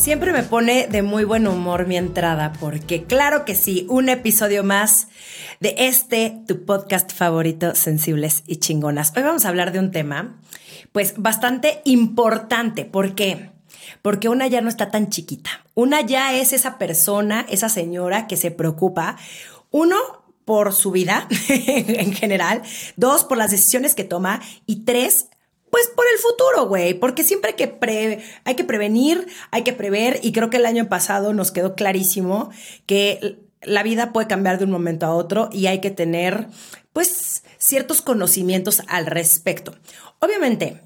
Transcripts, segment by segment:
Siempre me pone de muy buen humor mi entrada, porque claro que sí, un episodio más de este, tu podcast favorito, Sensibles y Chingonas. Hoy vamos a hablar de un tema, pues bastante importante. ¿Por qué? Porque una ya no está tan chiquita. Una ya es esa persona, esa señora que se preocupa. Uno, por su vida en general. Dos, por las decisiones que toma. Y tres, pues por el futuro, güey, porque siempre hay que, pre hay que prevenir, hay que prever y creo que el año pasado nos quedó clarísimo que la vida puede cambiar de un momento a otro y hay que tener pues ciertos conocimientos al respecto. Obviamente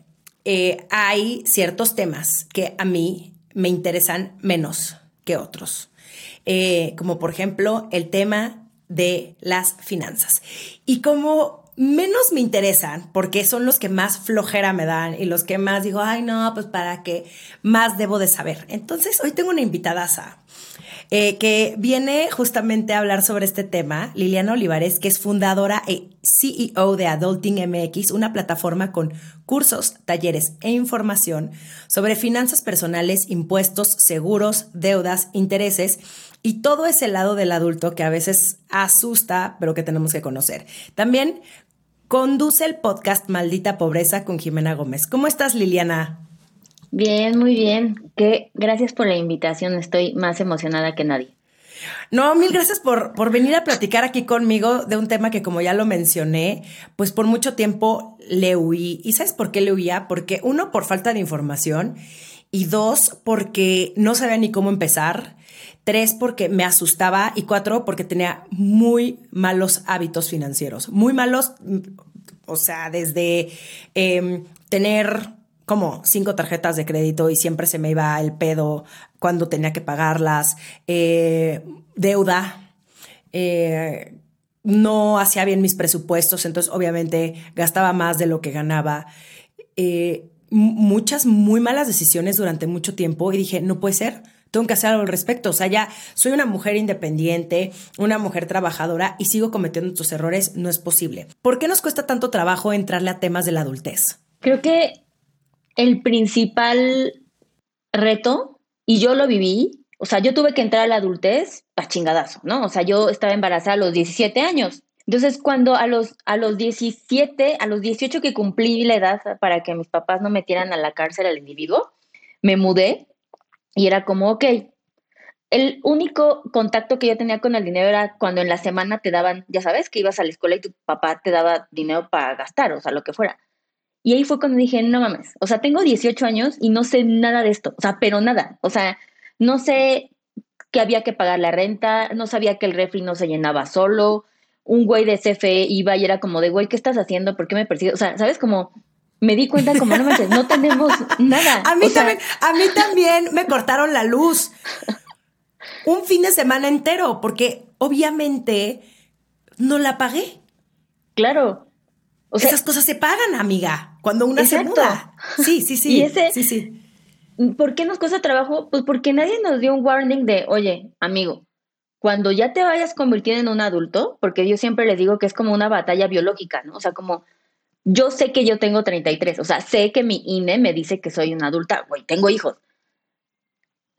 eh, hay ciertos temas que a mí me interesan menos que otros, eh, como por ejemplo el tema de las finanzas. Y como menos me interesan porque son los que más flojera me dan y los que más digo, ay no, pues para qué, más debo de saber. Entonces hoy tengo una invitadaza eh, que viene justamente a hablar sobre este tema, Liliana Olivares, que es fundadora e CEO de Adulting MX, una plataforma con cursos, talleres e información sobre finanzas personales, impuestos, seguros, deudas, intereses y todo ese lado del adulto que a veces asusta, pero que tenemos que conocer. También conduce el podcast Maldita Pobreza con Jimena Gómez. ¿Cómo estás, Liliana? Bien, muy bien. Que gracias por la invitación. Estoy más emocionada que nadie. No, mil gracias por, por venir a platicar aquí conmigo de un tema que, como ya lo mencioné, pues por mucho tiempo le huí. ¿Y sabes por qué le huía? Porque uno, por falta de información y dos, porque no sabía ni cómo empezar, tres, porque me asustaba y cuatro, porque tenía muy malos hábitos financieros, muy malos, o sea, desde em, tener como cinco tarjetas de crédito y siempre se me iba el pedo cuando tenía que pagarlas, eh, deuda, eh, no hacía bien mis presupuestos, entonces obviamente gastaba más de lo que ganaba. Eh, muchas muy malas decisiones durante mucho tiempo y dije, no puede ser, tengo que hacer algo al respecto. O sea, ya soy una mujer independiente, una mujer trabajadora y sigo cometiendo estos errores, no es posible. ¿Por qué nos cuesta tanto trabajo entrarle a temas de la adultez? Creo que el principal reto, y yo lo viví, o sea, yo tuve que entrar a la adultez a chingadazo, ¿no? O sea, yo estaba embarazada a los 17 años. Entonces, cuando a los, a los 17, a los 18 que cumplí la edad para que mis papás no metieran a la cárcel al individuo, me mudé y era como, ok, el único contacto que yo tenía con el dinero era cuando en la semana te daban, ya sabes, que ibas a la escuela y tu papá te daba dinero para gastar, o sea, lo que fuera. Y ahí fue cuando dije, no mames, o sea, tengo 18 años y no sé nada de esto, o sea, pero nada, o sea, no sé que había que pagar la renta, no sabía que el refri no se llenaba solo, un güey de CFE iba y era como de, güey, ¿qué estás haciendo? ¿Por qué me persigues? O sea, ¿sabes? Como me di cuenta como, no manches, no tenemos nada. A mí, también, a mí también me cortaron la luz. Un fin de semana entero, porque obviamente no la pagué. Claro. O sea, Esas cosas se pagan, amiga, cuando una se muda. Sí, sí, sí. Y ese, sí, sí. ¿Por qué nos cuesta trabajo? Pues porque nadie nos dio un warning de, oye, amigo, cuando ya te vayas convirtiendo en un adulto, porque yo siempre les digo que es como una batalla biológica, ¿no? O sea, como yo sé que yo tengo 33, o sea, sé que mi INE me dice que soy una adulta, güey, tengo hijos.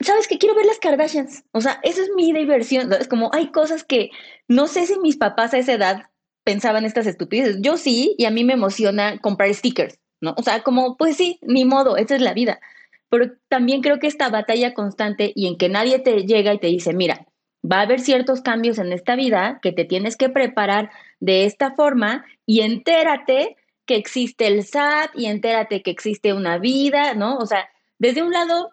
¿Sabes qué? Quiero ver las Kardashians. O sea, esa es mi diversión. Es como hay cosas que no sé si mis papás a esa edad pensaban estas estupideces. Yo sí, y a mí me emociona comprar stickers, ¿no? O sea, como, pues sí, ni modo, esa es la vida. Pero también creo que esta batalla constante y en que nadie te llega y te dice, mira, va a haber ciertos cambios en esta vida que te tienes que preparar de esta forma y entérate que existe el SAT y entérate que existe una vida, ¿no? O sea, desde un lado,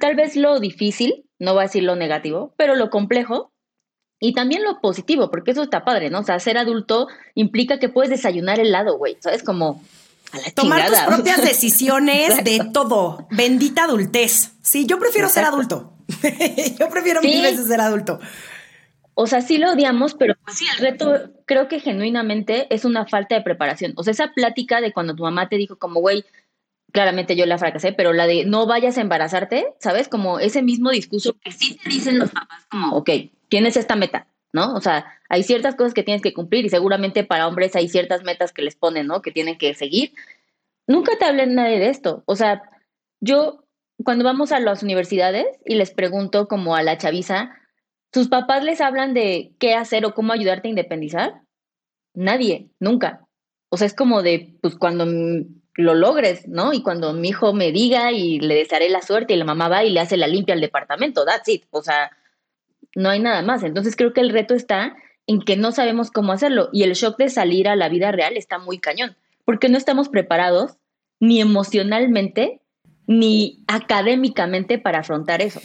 tal vez lo difícil, no voy a decir lo negativo, pero lo complejo y también lo positivo, porque eso está padre, ¿no? O sea, ser adulto implica que puedes desayunar helado, güey, ¿sabes? Como Tomar tus propias decisiones de todo. Bendita adultez. Sí, yo prefiero ser adulto. yo prefiero mil veces ser adulto. O sea, sí lo odiamos, pero pues sí, el reto creo que genuinamente es una falta de preparación. O sea, esa plática de cuando tu mamá te dijo como, güey, claramente yo la fracasé, pero la de no vayas a embarazarte, ¿sabes? Como ese mismo discurso que sí te dicen los papás como, ok, tienes esta meta, ¿no? O sea, hay ciertas cosas que tienes que cumplir y seguramente para hombres hay ciertas metas que les ponen, ¿no? Que tienen que seguir. Nunca te hablen nadie de esto. O sea, yo cuando vamos a las universidades y les pregunto como a la chaviza, ¿tus papás les hablan de qué hacer o cómo ayudarte a independizar? Nadie, nunca. O sea, es como de, pues cuando lo logres, ¿no? Y cuando mi hijo me diga y le desearé la suerte y la mamá va y le hace la limpia al departamento, that's it. O sea, no hay nada más. Entonces creo que el reto está en que no sabemos cómo hacerlo y el shock de salir a la vida real está muy cañón, porque no estamos preparados ni emocionalmente ni académicamente para afrontar eso.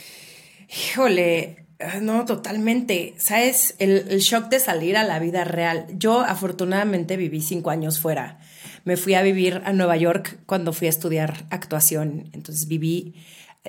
Híjole, no, totalmente. ¿Sabes? El, el, shock de salir a la vida real. Yo afortunadamente viví cinco años fuera. Me fui a vivir a Nueva York cuando fui a estudiar actuación. Entonces viví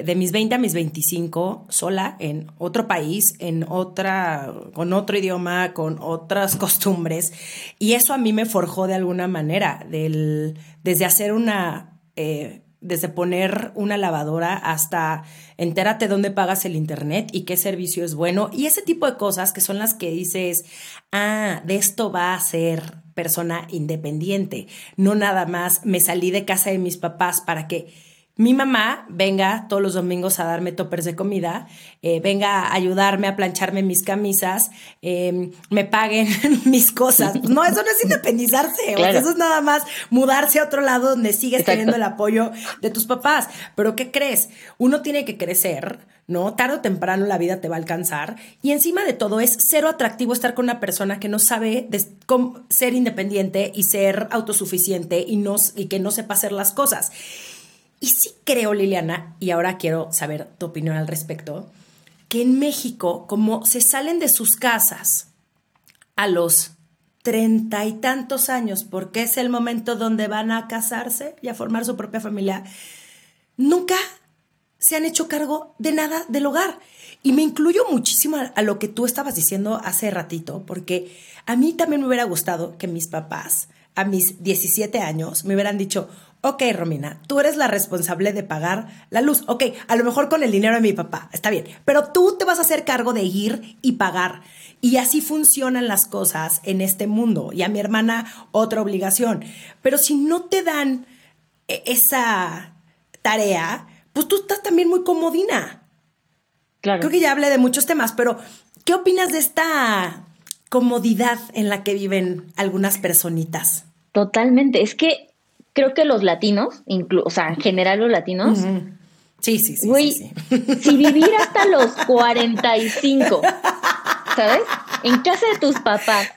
de mis 20 a mis 25 sola en otro país, en otra, con otro idioma, con otras costumbres. Y eso a mí me forjó de alguna manera, del, desde hacer una... Eh, desde poner una lavadora hasta entérate dónde pagas el internet y qué servicio es bueno y ese tipo de cosas que son las que dices, ah, de esto va a ser persona independiente, no nada más me salí de casa de mis papás para que mi mamá venga todos los domingos a darme toppers de comida, eh, venga a ayudarme a plancharme mis camisas, em, me paguen mis cosas. no, eso no es independizarse, eso es nada más mudarse a otro lado donde sigues teniendo el apoyo de tus papás. Pero ¿qué crees? Uno tiene que crecer, ¿no? Tarde o temprano la vida te va a alcanzar y encima de todo es cero atractivo estar con una persona que no sabe ser independiente y ser autosuficiente y, no, y que no sepa hacer las cosas. Y sí creo, Liliana, y ahora quiero saber tu opinión al respecto, que en México, como se salen de sus casas a los treinta y tantos años, porque es el momento donde van a casarse y a formar su propia familia, nunca se han hecho cargo de nada del hogar. Y me incluyo muchísimo a, lo que tú estabas diciendo hace ratito, porque a mí también me hubiera gustado que mis papás, a mis 17 años, me hubieran dicho, ok, Romina, tú eres la responsable de pagar la luz. Ok, a lo mejor con el dinero de mi papá, está bien, pero tú te vas a hacer cargo de ir y pagar. Y así funcionan las cosas en este mundo. Y a mi hermana otra obligación. Pero si no te dan e, esa tarea, pues tú estás también muy comodina. Claro. Creo que ya hablé de muchos temas, pero ¿qué opinas de esta comodidad en la que viven algunas personitas? Totalmente. Es que creo que los latinos, o sea, en general los latinos. Sí, sí, sí. Güey, si vivir hasta los 45, ¿sabes? En casa de tus papás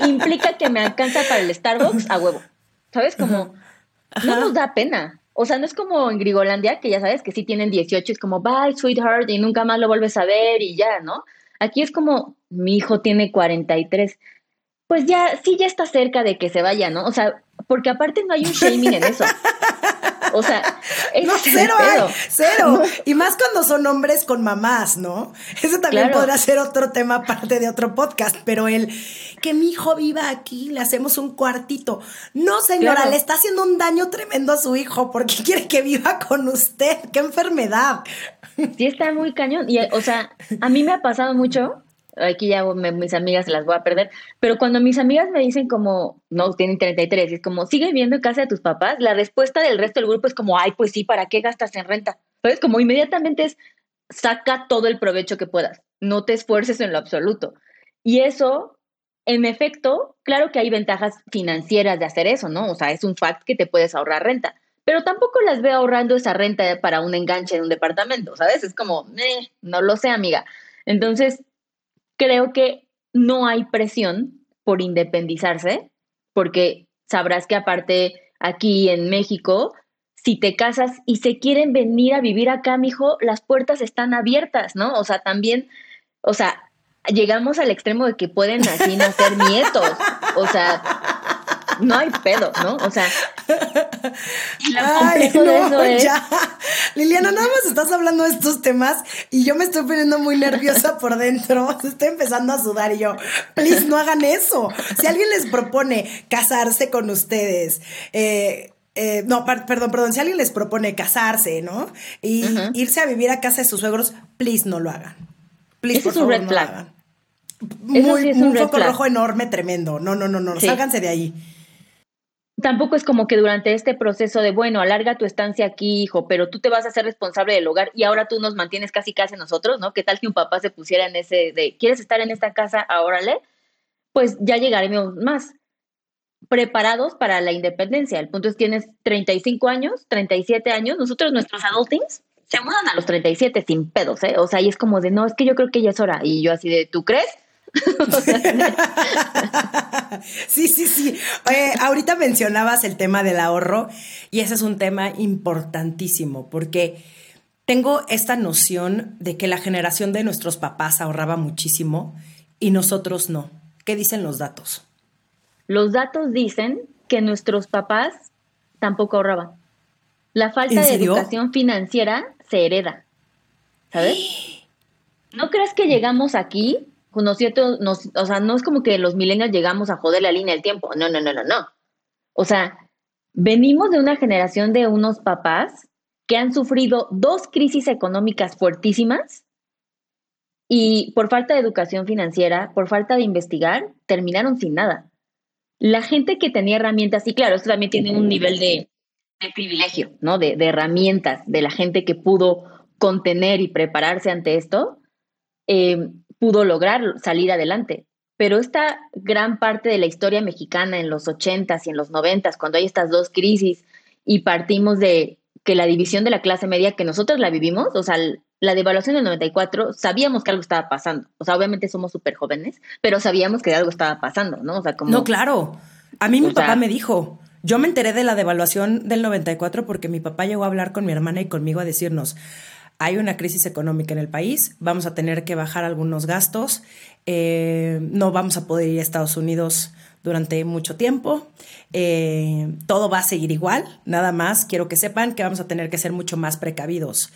implica que me alcanza para el Starbucks a huevo. ¿Sabes? Como no nos da pena. O sea, no es como en Grigolandia, que ya sabes que sí tienen 18, es como, bye, sweetheart, y nunca más lo vuelves a ver y ya, ¿no? Aquí es como, mi hijo tiene 43 pues ya, sí, ya está cerca de que se vaya, ¿no? O sea, porque aparte no hay un shaming en eso. O sea, no, cero hay, cero. Y más cuando son hombres con mamás, ¿no? Eso también podrá ser otro tema parte de otro podcast, pero el que mi hijo viva aquí, le hacemos un cuartito. No, señora, le está haciendo un daño tremendo a su hijo porque quiere que viva con usted. ¡Qué enfermedad! Sí, está muy cañón. Y, o sea, a mí me ha pasado mucho aquí ya mis amigas las voy a perder, pero cuando mis amigas me dicen como, no, tienen 33, es como, sigue viviendo en casa de tus papás, la respuesta del resto del grupo es como, ay, pues sí, ¿para qué gastas en renta? ¿Sabes? Como inmediatamente es, saca todo el provecho que puedas, no te esfuerces en lo absoluto. Y eso, en efecto, claro que hay ventajas financieras de hacer eso, ¿no? O sea, es un fact que te puedes ahorrar renta, pero tampoco las veo ahorrando esa renta para un enganche en un departamento, ¿sabes? Es como, no lo sé, amiga. Entonces, creo que no hay presión por independizarse, porque sabrás que aparte aquí en México, si te casas y se quieren venir a vivir acá, mijo, las puertas están abiertas, ¿no? O sea, también, o sea, llegamos al extremo de que pueden así nacer nietos. O sea, no hay pedo, ¿no? O sea, Ay, no, ya. Liliana, nada más estás hablando de estos temas y yo me estoy poniendo muy nerviosa por dentro. Estoy empezando a sudar y yo, please, no hagan eso. Si alguien les propone casarse con ustedes, eh, eh, no, perdón, perdón, si alguien les propone casarse, ¿no? Y irse a vivir a casa de sus suegros, please no lo hagan. Please, por favor, no Lo hagan. Muy, un, foco rojo enorme, tremendo. No, no, no, no, sálganse de ahí. Tampoco es como que durante este proceso de, bueno, alarga tu estancia aquí, hijo, pero tú te vas a ser responsable del hogar y ahora tú nos mantienes casi casi nosotros, ¿no? ¿Qué tal que un papá se pusiera en ese de, ¿quieres estar en esta casa? Órale, pues ya llegaremos más preparados para la independencia. El punto es, tienes 35 años, 37 años, nosotros nuestros adultings se mudan a los 37 sin pedos, ¿eh? O sea, y es como de, no, es que yo creo que ya es hora. Y yo así de, ¿tú crees? sí, sí, sí. ahorita mencionabas el tema del ahorro y ese es un tema importantísimo porque tengo esta noción de que la generación de nuestros papás ahorraba muchísimo y nosotros no. ¿Qué dicen los datos? Los datos dicen que nuestros papás tampoco ahorraban. La falta de educación financiera se hereda. ¿Sabes? ¿No crees que llegamos aquí conociendo, nos, o sea, no es como que los millennials llegamos a joder la línea del tiempo. No, no, no, no, no. O sea, venimos de una generación de unos papás que han sufrido dos crisis económicas fuertísimas y por falta de educación financiera, por falta de investigar, terminaron sin nada. La gente que tenía herramientas, y claro, esto también tiene un nivel de, privilegio, ¿no? De, de, herramientas de la gente que pudo contener y prepararse ante esto, eh, pudo lograr salir adelante. Pero esta gran parte de la historia mexicana en los 80s y en los 90s, cuando hay estas dos crisis y partimos de que la división de la clase media, que nosotros la vivimos, o sea, la devaluación del 94, sabíamos que algo estaba pasando. O sea, obviamente somos súper jóvenes, pero sabíamos que algo estaba pasando, ¿no? O sea, como... No, claro. A mí mi papá me dijo, yo me enteré de la devaluación del 94 porque mi papá llegó a hablar con mi hermana y conmigo a decirnos, hay una crisis económica en el país, vamos a tener que bajar algunos gastos, eh, no vamos a poder ir a Estados Unidos durante mucho tiempo, eh, todo va a seguir igual, nada más quiero que sepan que vamos a tener que ser mucho más precavidos.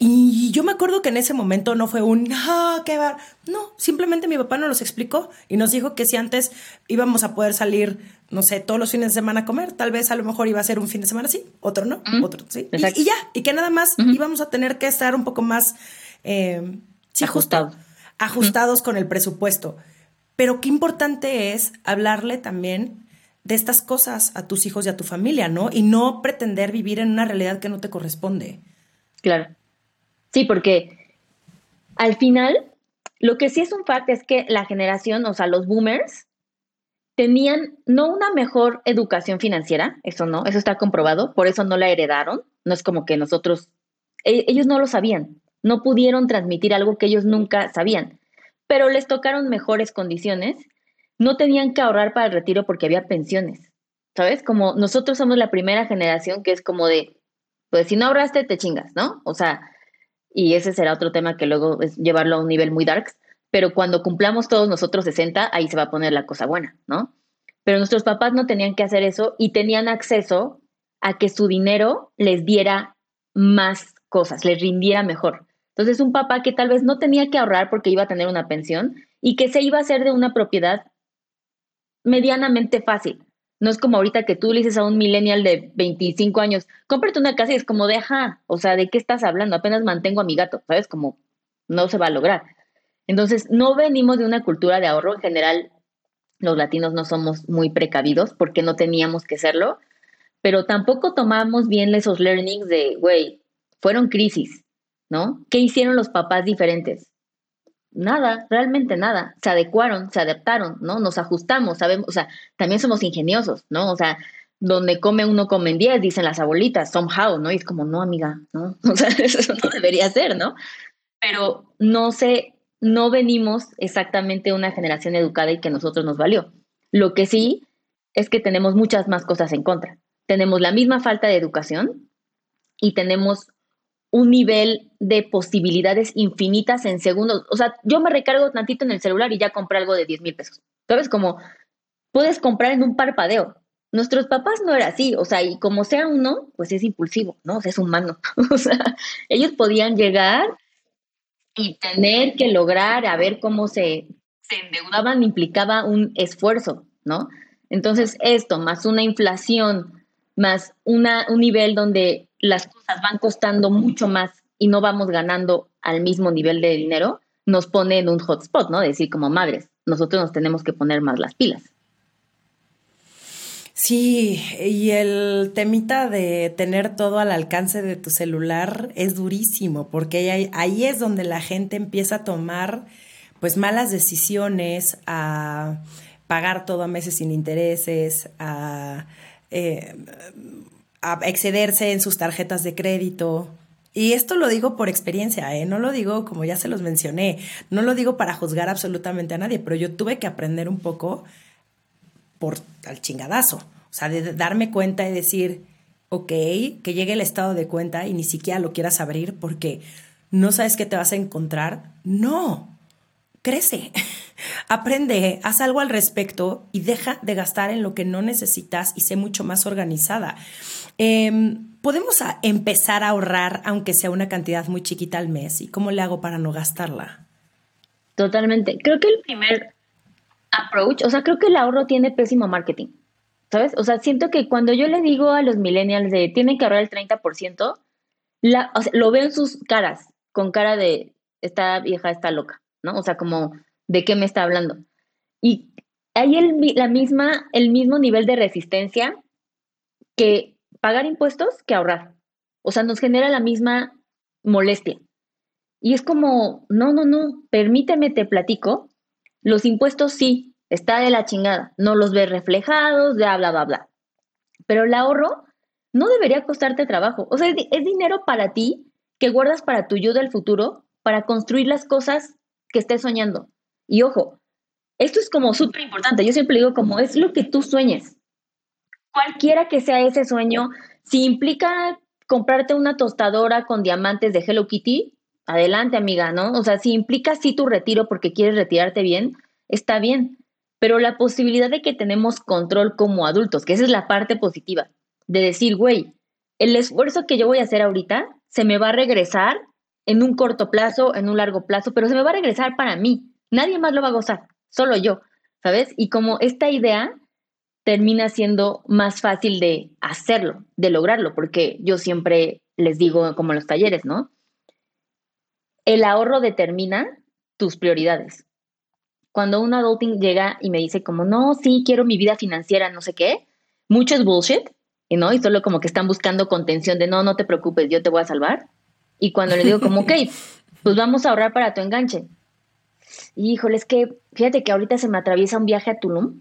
Y yo me acuerdo que en ese momento no fue un, ah, qué. No, simplemente mi papá nos los explicó y nos dijo que si antes íbamos a poder salir, no sé, todos los fines de semana a comer, tal vez a lo mejor iba a ser un fin de semana sí, otro no, otro sí. Y, ya, y que nada más íbamos a tener que estar un poco más eh, ajustados. ajustados con el presupuesto. Pero qué importante es hablarle también de estas cosas a tus hijos y a tu familia, ¿no? Y no pretender vivir en una realidad que no te corresponde. Claro. Sí, porque al final, lo que sí es un fact es que la generación, o sea, los boomers, tenían no una mejor educación financiera, eso no, eso está comprobado, por eso no la heredaron, no es como que nosotros, e, ellos no lo sabían, no pudieron transmitir algo que ellos nunca sabían, pero les tocaron mejores condiciones, no tenían que ahorrar para el retiro porque había pensiones, ¿sabes? Como nosotros somos la primera generación que es como de, pues si no ahorraste, te chingas, ¿no? O sea, y ese será otro tema que luego es llevarlo a un nivel muy darks, pero cuando cumplamos todos nosotros 60, ahí se va a poner la cosa buena, ¿no? Pero nuestros papás no tenían que hacer eso y tenían acceso a que su dinero les diera más cosas, les rindiera mejor. Entonces, un papá que tal vez no tenía que ahorrar porque iba a tener una pensión y que se iba a hacer de una propiedad medianamente fácil. No es como ahorita que tú le dices a un millennial de 25 años, cómprate una casa y es como de, ajá, o sea, ¿de qué estás hablando? Apenas mantengo a mi gato, ¿sabes? Como no se va a lograr. Entonces, no venimos de una cultura de ahorro. En general, los latinos no somos muy precavidos porque no teníamos que serlo, pero tampoco tomamos bien esos learnings de, güey, fueron crisis, ¿no? ¿Qué hicieron los papás diferentes? nada, realmente nada. Se adecuaron, se adaptaron, ¿no? Nos ajustamos, sabemos, o sea, también somos ingeniosos, ¿no? O sea, donde come uno come en diez, dicen las abuelitas, somehow, ¿no? Y es como, no, amiga, ¿no? O sea, eso no debería ser, ¿no? Pero no sé, no venimos exactamente una generación educada y que a nosotros nos valió. Lo que sí es que tenemos muchas más cosas en contra. Tenemos la misma falta de educación y tenemos un nivel de posibilidades infinitas en segundos. O sea, yo me recargo tantito en el celular y ya compré algo de 10 mil pesos. ¿Sabes? Como puedes comprar en un parpadeo. Nuestros papás no era así, o sea, y como sea uno, pues es impulsivo, ¿no? O sea, es humano. o sea, ellos podían llegar y tener que lograr a ver cómo se, endeudaban implicaba un esfuerzo, ¿no? Entonces, esto, más una inflación, más una, un nivel donde las cosas van costando mucho más y no vamos ganando al mismo nivel de dinero, nos pone en un hotspot, ¿no? Decir como madres, nosotros nos tenemos que poner más las pilas. Sí, y el temita de tener todo al alcance de tu celular es durísimo, porque ahí, es donde la gente empieza a tomar pues malas decisiones, a pagar todo a meses sin intereses, a, eh, excederse en sus tarjetas de crédito. Y esto lo digo por experiencia, ¿eh? no lo digo como ya se los mencioné, no lo digo para juzgar absolutamente a nadie, pero yo tuve que aprender un poco por al chingadazo. O sea, de darme cuenta y decir, ok, que llegue el estado de cuenta y ni siquiera lo quieras abrir porque no sabes qué te vas a encontrar. No, crece, aprende, haz algo al respecto y deja de gastar en lo que no necesitas y sé mucho más organizada. Em, podemos empezar a ahorrar, aunque sea una cantidad muy chiquita al mes. ¿Y cómo le hago para no gastarla? Totalmente. Creo que el primer approach, o sea, creo que el ahorro tiene pésimo marketing, ¿sabes? O sea, siento que cuando yo le digo a los millennials de tienen que ahorrar el 30%, la, lo veo en sus caras, con cara de esta vieja está loca, ¿no? O sea, como de qué me está hablando. Y hay la misma, el mismo nivel de resistencia que pagar impuestos que ahorrar. O sea, nos genera la misma molestia. Y es como, no, no, no, permíteme, te platico los impuestos sí, está de la chingada, no los ves reflejados, bla, bla, bla, bla. Pero el ahorro no debería costarte trabajo. O sea, es, dinero para ti que guardas para tu yo del futuro, para construir las cosas que estés soñando. Y ojo, esto es como súper importante. Yo siempre digo como es lo que tú sueñes. Cualquiera que sea ese sueño, si implica comprarte una tostadora con diamantes de Hello Kitty, adelante amiga, ¿no? O sea, si implica sí tu retiro porque quieres retirarte bien, está bien, pero la posibilidad de que tenemos control como adultos, que esa es la parte positiva, de decir, güey, el esfuerzo que yo voy a hacer ahorita se me va a regresar en un corto plazo, en un largo plazo, pero se me va a regresar para mí. Nadie más lo va a gozar, solo yo, ¿sabes? Y como esta idea termina siendo más fácil de hacerlo, de lograrlo, porque yo siempre les digo como en los talleres, ¿no? el ahorro determina tus prioridades. Cuando un adulting llega y me dice como, no, sí, quiero mi vida financiera, no sé qué, mucho es bullshit, ¿no? Y solo como que están buscando contención de, no, no te preocupes, yo te voy a salvar. Y cuando le digo como, ok, pues vamos a ahorrar para tu enganche. híjole, es que fíjate que ahorita se me atraviesa un viaje a Tulum.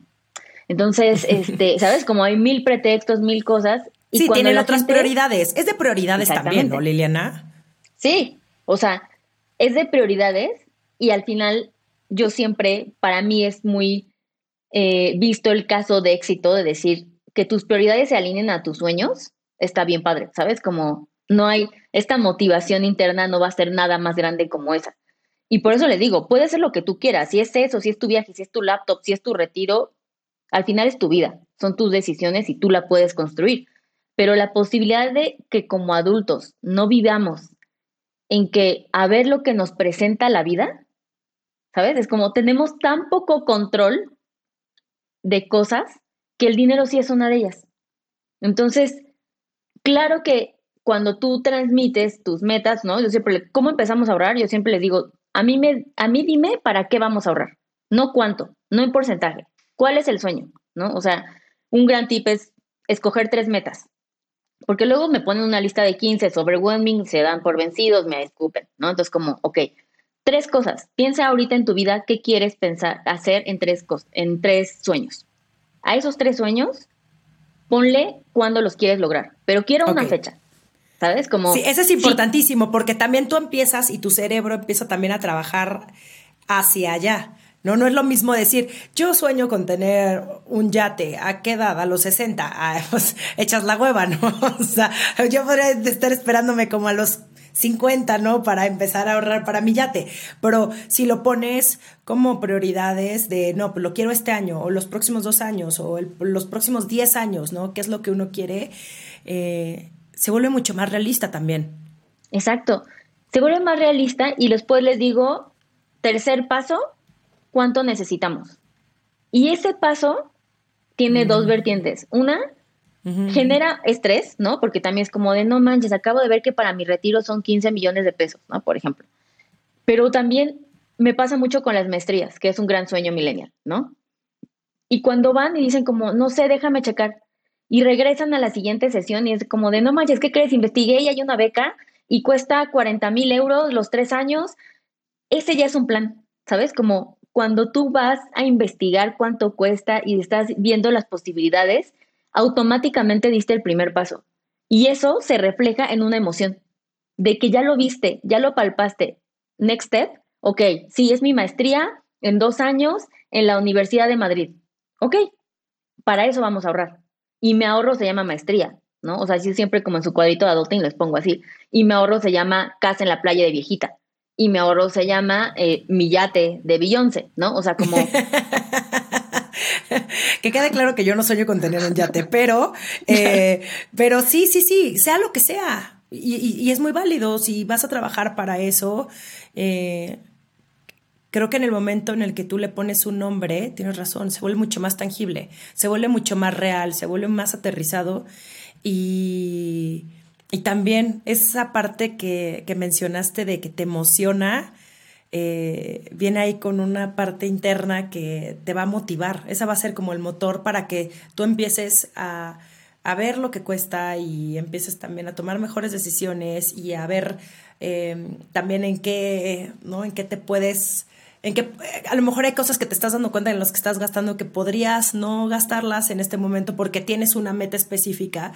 Entonces, este, ¿sabes? Como hay mil pretextos, mil cosas. Y sí, tienen otras prioridades. Es de prioridades también, ¿no, Liliana? Sí, o sea, es de prioridades y al final yo siempre, para mí es muy eh, visto el caso de éxito de decir que tus prioridades se alineen a tus sueños, está bien padre, ¿sabes? Como no hay, esta motivación interna no va a ser nada más grande como esa. Y por eso le digo, puede ser lo que tú quieras, si es eso, si es tu viaje, si es tu laptop, si es tu retiro, al final es tu vida, son tus decisiones y tú la puedes construir. Pero la posibilidad de que como adultos no vivamos en que a ver lo que nos presenta la vida, ¿sabes? Es como tenemos tan poco control de cosas que el dinero sí es una de ellas. Entonces, claro que cuando tú transmites tus metas, ¿no? Yo siempre, ¿cómo empezamos a ahorrar? Yo siempre les digo, a mí, me, a mí dime para qué vamos a ahorrar, no cuánto, no en porcentaje. ¿Cuál es el sueño? ¿No? O sea, un gran tip es escoger tres metas. Porque luego me ponen una lista de 15 overwhelming, se dan por vencidos, me escupen, ¿no? Entonces, como, ok, tres cosas. Piensa ahorita en tu vida qué quieres pensar, hacer en tres, en tres sueños. A esos tres sueños, ponle cuándo los quieres lograr, pero quiero una fecha. ¿Sabes? Como, sí, eso es importantísimo porque también tú empiezas y tu cerebro empieza también a trabajar hacia allá. No, no es lo mismo decir, yo sueño con tener un yate. ¿A qué edad? A los 60. Ah, pues echas la hueva, ¿no? O sea, yo podría estar esperándome como a los 50, ¿no? Para empezar a ahorrar para mi yate. Pero si lo pones como prioridades de, no, pues lo quiero este año, o los próximos dos años, o los próximos 10 años, ¿no? ¿Qué es lo que uno quiere? Eh, se vuelve mucho más realista también. Exacto. Se vuelve más realista y después les digo, tercer paso, ¿cuánto necesitamos? Y ese paso tiene dos vertientes. Una, genera estrés, ¿no? Porque también es como de, no manches, acabo de ver que para mi retiro son 15 millones de pesos, ¿no? Por ejemplo. Pero también me pasa mucho con las maestrías, que es un gran sueño millennial, ¿no? Y cuando van y dicen como, no sé, déjame checar, y regresan a la siguiente sesión y es como de, no manches, ¿qué crees? Investigué y hay una beca y cuesta 40 mil euros los tres años. Ese ya es un plan, ¿sabes? Como cuando tú vas a investigar cuánto cuesta y estás viendo las posibilidades, automáticamente diste el primer paso. Y eso se refleja en una emoción, de que ya lo viste, ya lo palpaste. Next step, ok, sí, es mi maestría en dos años en la Universidad de Madrid. Ok, para eso vamos a ahorrar. Y mi ahorro se llama maestría, ¿no? O sea, así siempre como en su cuadrito de adulting les pongo así. Y mi ahorro se llama casa en la playa de viejita. Y mi ahorro se llama eh, mi yate de Beyoncé, ¿no? O sea, como... que quede claro que yo no sueño con tener un yate, pero, eh, pero sí, sí, sí, sea lo que sea. Y, es muy válido si vas a trabajar para eso. Eh, creo que en el momento en el que tú le pones un nombre, tienes razón, se vuelve mucho más tangible, se vuelve mucho más real, se vuelve más aterrizado y, y también esa parte que, que mencionaste de que te emociona eh, viene ahí con una parte interna que te va a motivar. Esa va a ser como el motor para que tú empieces a, ver lo que cuesta y empieces también a tomar mejores decisiones y a ver em, también en qué, ¿no? En qué te puedes en que a lo mejor hay cosas que te estás dando cuenta en las que estás gastando que podrías no gastarlas en este momento porque tienes una meta específica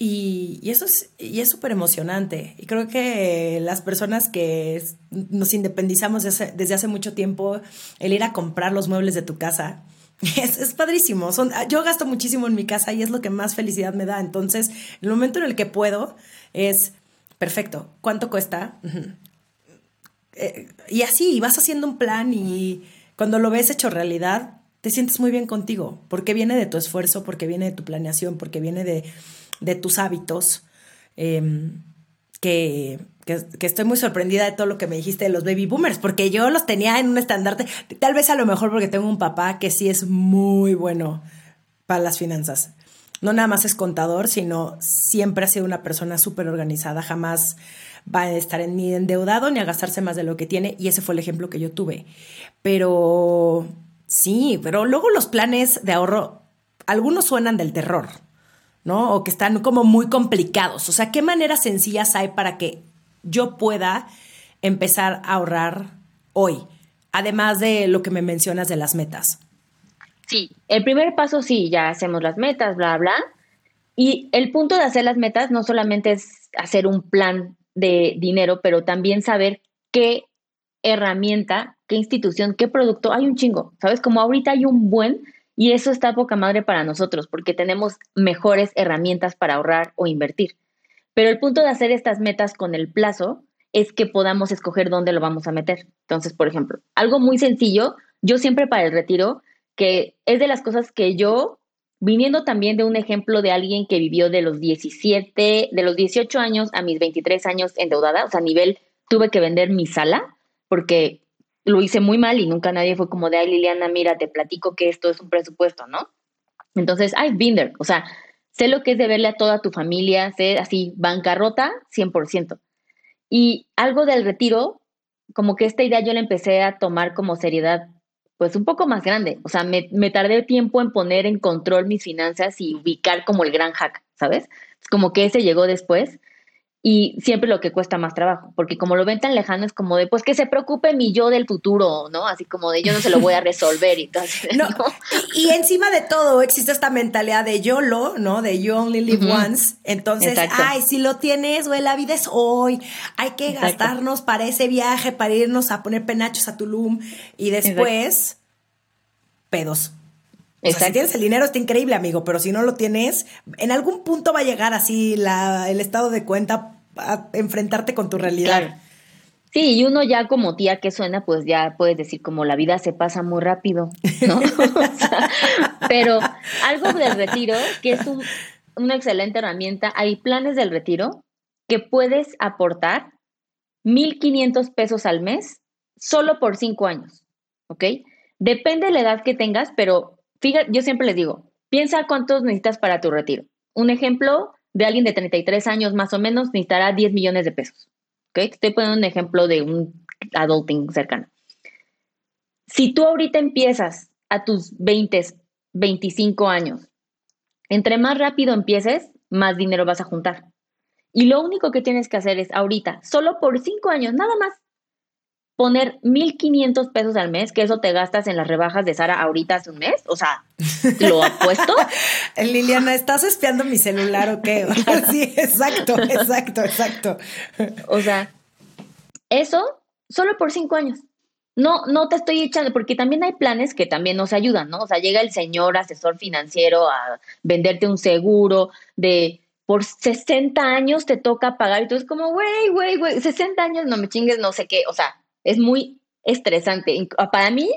y, eso es y es súper emocionante. Y creo que las personas que nos independizamos desde hace, mucho tiempo, el ir a comprar los muebles de tu casa, es, padrísimo. Son, yo gasto muchísimo en mi casa y es lo que más felicidad me da. Entonces, el momento en el que puedo es, perfecto, ¿cuánto cuesta? Eh, y así, vas haciendo un plan y cuando lo ves hecho realidad, te sientes muy bien contigo, porque viene de tu esfuerzo, porque viene de tu planeación, porque viene de de tus hábitos, em, que, estoy muy sorprendida de todo lo que me dijiste de los baby boomers, porque yo los tenía en un estandarte, tal vez a lo mejor porque tengo un papá que sí es muy bueno para las finanzas. No nada más es contador, sino siempre ha sido una persona súper organizada, jamás va a estar ni endeudado ni a gastarse más de lo que tiene, y ese fue el ejemplo que yo tuve. Pero sí, pero luego los planes de ahorro, algunos suenan del terror. O que están como muy complicados. O sea, ¿qué maneras sencillas hay para que yo pueda empezar a ahorrar hoy? Además de lo que me mencionas de las metas. Sí, el primer paso sí, ya hacemos las metas, bla, bla. Y el punto de hacer las metas no solamente es hacer un plan de dinero, pero también saber qué herramienta, qué institución, qué producto, hay un chingo, ¿sabes? Como ahorita hay un buen y eso está poca madre para nosotros porque tenemos mejores herramientas para ahorrar o invertir. Pero el punto de hacer estas metas con el plazo es que podamos escoger dónde lo vamos a meter. Entonces, por ejemplo, algo muy sencillo, yo siempre para el retiro, que es de las cosas que yo, viniendo también de un ejemplo de alguien que vivió de los 17, de los 18 años a mis 23 años endeudada, o sea, a nivel, tuve que vender mi sala porque lo hice muy mal y nunca nadie fue como de, ay, Liliana, mira, te platico que esto es un presupuesto, ¿no? Entonces, I've been there, o sea, sé lo que es deberle a toda tu familia, sé así, bancarrota 100%. Y algo del retiro, como que esta idea yo la empecé a tomar como seriedad, pues un poco más grande. O sea, me, me tardé tiempo en poner en control mis finanzas y ubicar como el gran hack, ¿sabes? Como que ese llegó después y siempre lo que cuesta más trabajo, porque como lo ven tan lejano es como de, pues que se preocupe mi yo del futuro, ¿no? Así como de yo no se lo voy a resolver y tal. No, Y, encima de todo existe esta mentalidad de YOLO, ¿no? De you only live once. Entonces, ay, si lo tienes, güey, la vida es hoy. Hay que gastarnos para ese viaje, para irnos a poner penachos a Tulum y después, pedos. O sea, si tienes el dinero está increíble, amigo, pero si no lo tienes, en algún punto va a llegar así la, el estado de cuenta enfrentarte con tu realidad. Sí, y uno ya como tía que suena, pues ya puedes decir como la vida se pasa muy rápido, ¿no? pero algo del retiro, que es una excelente herramienta, hay planes del retiro que puedes aportar 1.500 pesos al mes solo por cinco años, ¿ok? Depende de la edad que tengas, pero fíjate, yo siempre les digo, piensa cuántos necesitas para tu retiro. Un ejemplo de alguien de 33 años más o menos necesitará 10 millones de pesos, ¿ok? Estoy poniendo un ejemplo de un adulting cercano. Si tú ahorita empiezas a tus 20, 25 años, entre más rápido empieces, más dinero vas a juntar. Y lo único que tienes que hacer es ahorita, solo por cinco años, nada más, poner 1.500 pesos al mes, que eso te gastas en las rebajas de Sara ahorita hace un mes. O sea, lo apuesto. Liliana, ¿estás espiando mi celular o qué? sí, exacto, exacto, exacto. O sea, eso solo por cinco años. No, no te estoy echando, porque también hay planes que también nos ayudan, ¿no? O sea, llega el señor asesor financiero a venderte un seguro de por 60 años te toca pagar y tú es como, güey, güey, güey, 60 años no me chingues, no sé qué, o sea, es muy estresante. Para mí,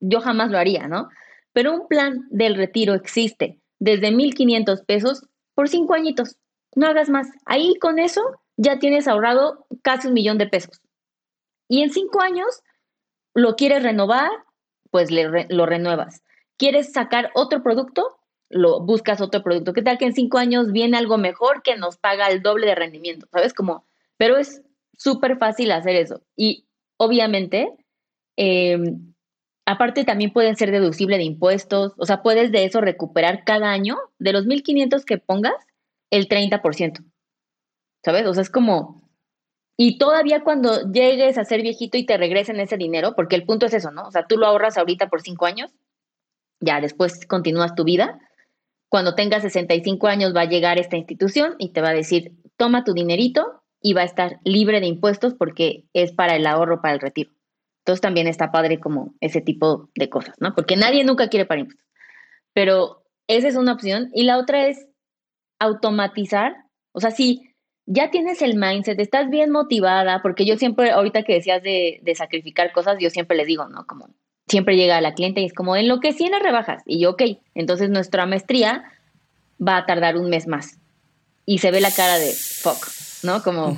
yo jamás lo haría, ¿no? Pero un plan del retiro existe desde 1.500 pesos por cinco añitos. No hagas más. Ahí con eso ya tienes ahorrado casi un millón de pesos. Y en cinco años lo quieres renovar, pues lo renuevas. ¿Quieres sacar otro producto? lo buscas otro producto. ¿Qué tal que en cinco años viene algo mejor que nos paga el doble de rendimiento? ¿Sabes? Como, pero es súper fácil hacer eso. Y obviamente, em, aparte también pueden ser deducible de impuestos. O sea, puedes de eso recuperar cada año, de los 1.500 que pongas, el 30%. ¿Sabes? O sea, es como... Y todavía cuando llegues a ser viejito y te regresen ese dinero, porque el punto es eso, ¿no? O sea, tú lo ahorras ahorita por cinco años, ya después continúas tu vida, cuando tengas 65 años va a llegar esta institución y te va a decir, toma tu dinerito y va a estar libre de impuestos porque es para el ahorro, para el retiro. Entonces también está padre como ese tipo de cosas, ¿no? Porque nadie nunca quiere para impuestos. Pero esa es una opción. Y la otra es automatizar. O sea, si ya tienes el mindset, estás bien motivada, porque yo siempre, ahorita que decías de, de sacrificar cosas, yo siempre les digo, ¿no? Como siempre llega la cliente y es como, en lo que sí las rebajas. Y yo, ok, entonces nuestra maestría va a tardar un mes más. Y se ve la cara de fuck, ¿no? Como...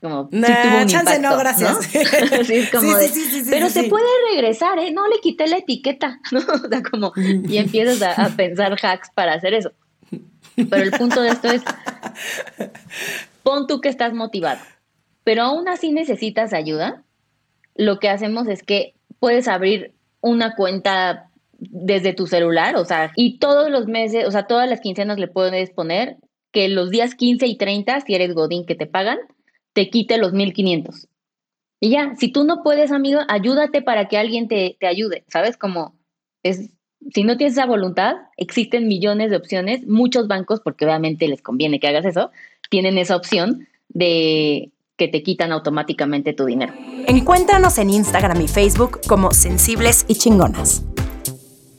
Como chance no, gracias. pero se puede regresar, ¿eh? No le quité la etiqueta, ¿no? O sea, como, y empiezas a, a pensar hacks para hacer eso. Pero el punto de esto es, pon tú que estás motivado, pero aún así necesitas ayuda. Lo que hacemos es que puedes abrir una cuenta desde tu celular, o sea, y todos los meses, o sea, todas las quincenas le puedes poner que los días 15 y 30, si eres Godín que te pagan, te quite los 1500. Y ya, si tú no puedes, amigo, ayúdate para que alguien te, te ayude, ¿sabes? Como es, si no tienes esa voluntad, existen millones de opciones, muchos bancos, porque obviamente les conviene que hagas eso, tienen esa opción de que te quitan automáticamente tu dinero. Encuéntranos en Instagram y Facebook como Sensibles y Chingonas.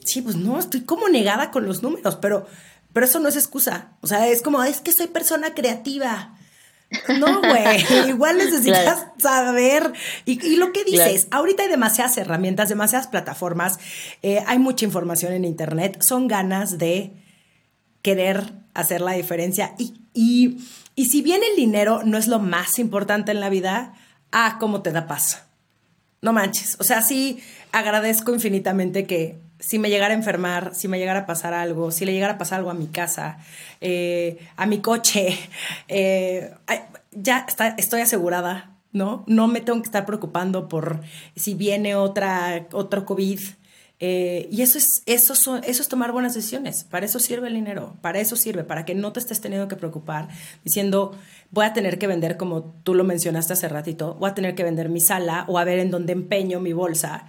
Sí, pues no, estoy como negada con los números, pero, pero eso no es excusa. O sea, es como, es que soy persona creativa. No, güey, igual necesitas saber. Y, lo que dices, ahorita hay demasiadas herramientas, demasiadas plataformas, eh, hay mucha información en Internet, son ganas de querer hacer la diferencia. Y, y y si bien el dinero no es lo más importante en la vida, ah, cómo te da paz. No manches. O sea, sí agradezco infinitamente que si me llegara a enfermar, si me llegara a pasar algo, si le llegara a pasar algo a mi casa, eh, a mi coche, eh, ya está, estoy asegurada, ¿no? No me tengo que estar preocupando por si viene otra, otro COVID. Eh, y eso es, eso, eso es tomar buenas decisiones. Para eso sirve el dinero. Para eso sirve. Para que no te estés teniendo que preocupar diciendo, voy a tener que vender, como tú lo mencionaste hace ratito, voy a tener que vender mi sala o a ver en dónde empeño mi bolsa.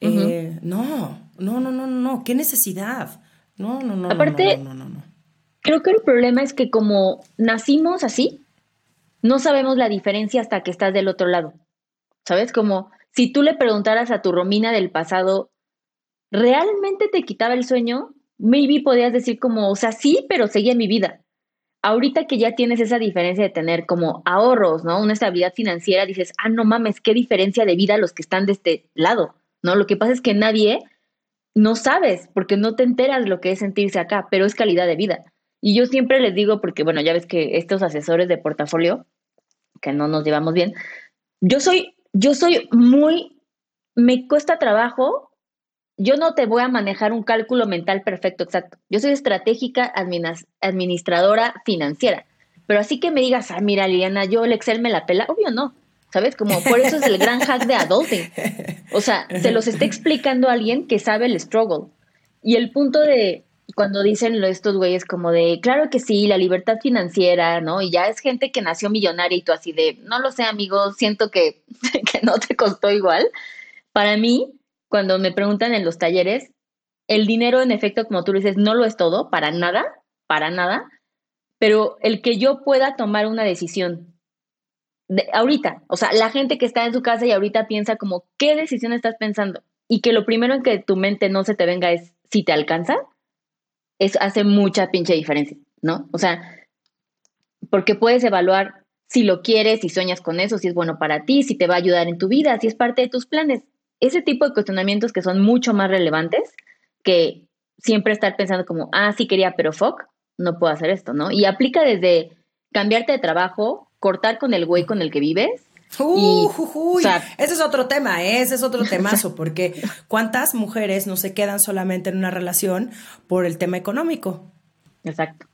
Eh, no, no, no, no, no. ¿Qué necesidad? No, no, no. Aparte, no, no, no, creo que el problema es que como nacimos así, no sabemos la diferencia hasta que estás del otro lado. ¿Sabes? Como si tú le preguntaras a tu Romina del pasado, realmente te quitaba el sueño, maybe podías decir como, o sea, sí, pero seguía mi vida. ahorita que ya tienes esa diferencia de tener como ahorros, ¿no? Una estabilidad financiera, dices, ah, no mames, qué diferencia de vida los que están de este lado, ¿no? Lo que pasa es que nadie, no sabes, porque no te enteras lo que es sentirse acá, pero es calidad de vida. Y yo siempre les digo, porque bueno, ya ves que estos asesores de portafolio, que no nos llevamos bien, yo soy, yo soy muy, me cuesta trabajo, yo no te voy a manejar un cálculo mental perfecto, exacto. Yo soy estratégica administradora financiera. Pero así que me digas, ah, mira, Liliana, yo el Excel me la pela, obvio no. ¿Sabes? Como por eso es el gran hack de adulting. O sea, se los está explicando a alguien que sabe el struggle. Y el punto de, cuando dicen estos güeyes como de, claro que sí, la libertad financiera, ¿no? Y ya es gente que nació millonaria y tú así de, no lo sé, amigo, siento que, que no te costó igual. Para mí, cuando me preguntan en los talleres, el dinero en efecto, como tú dices, no lo es todo, para nada, para nada, pero el que yo pueda tomar una decisión de, ahorita, o sea, la gente que está en su casa y ahorita piensa como, ¿qué decisión estás pensando? Y que lo primero en que tu mente no se te venga es si te alcanza, eso hace mucha pinche diferencia, ¿no? O sea, porque puedes evaluar si lo quieres, si sueñas con eso, si es bueno para ti, si te va a ayudar en tu vida, si es parte de tus planes. Ese tipo de cuestionamientos que son mucho más relevantes que siempre estar pensando como, ah, sí quería, pero fuck, no puedo hacer esto, ¿no? Y aplica desde cambiarte de trabajo, cortar con el güey con el que vives, Uh, ese es otro tema, ¿eh? ese es otro temazo, porque ¿cuántas mujeres no se quedan solamente en una relación por el tema económico? Exacto.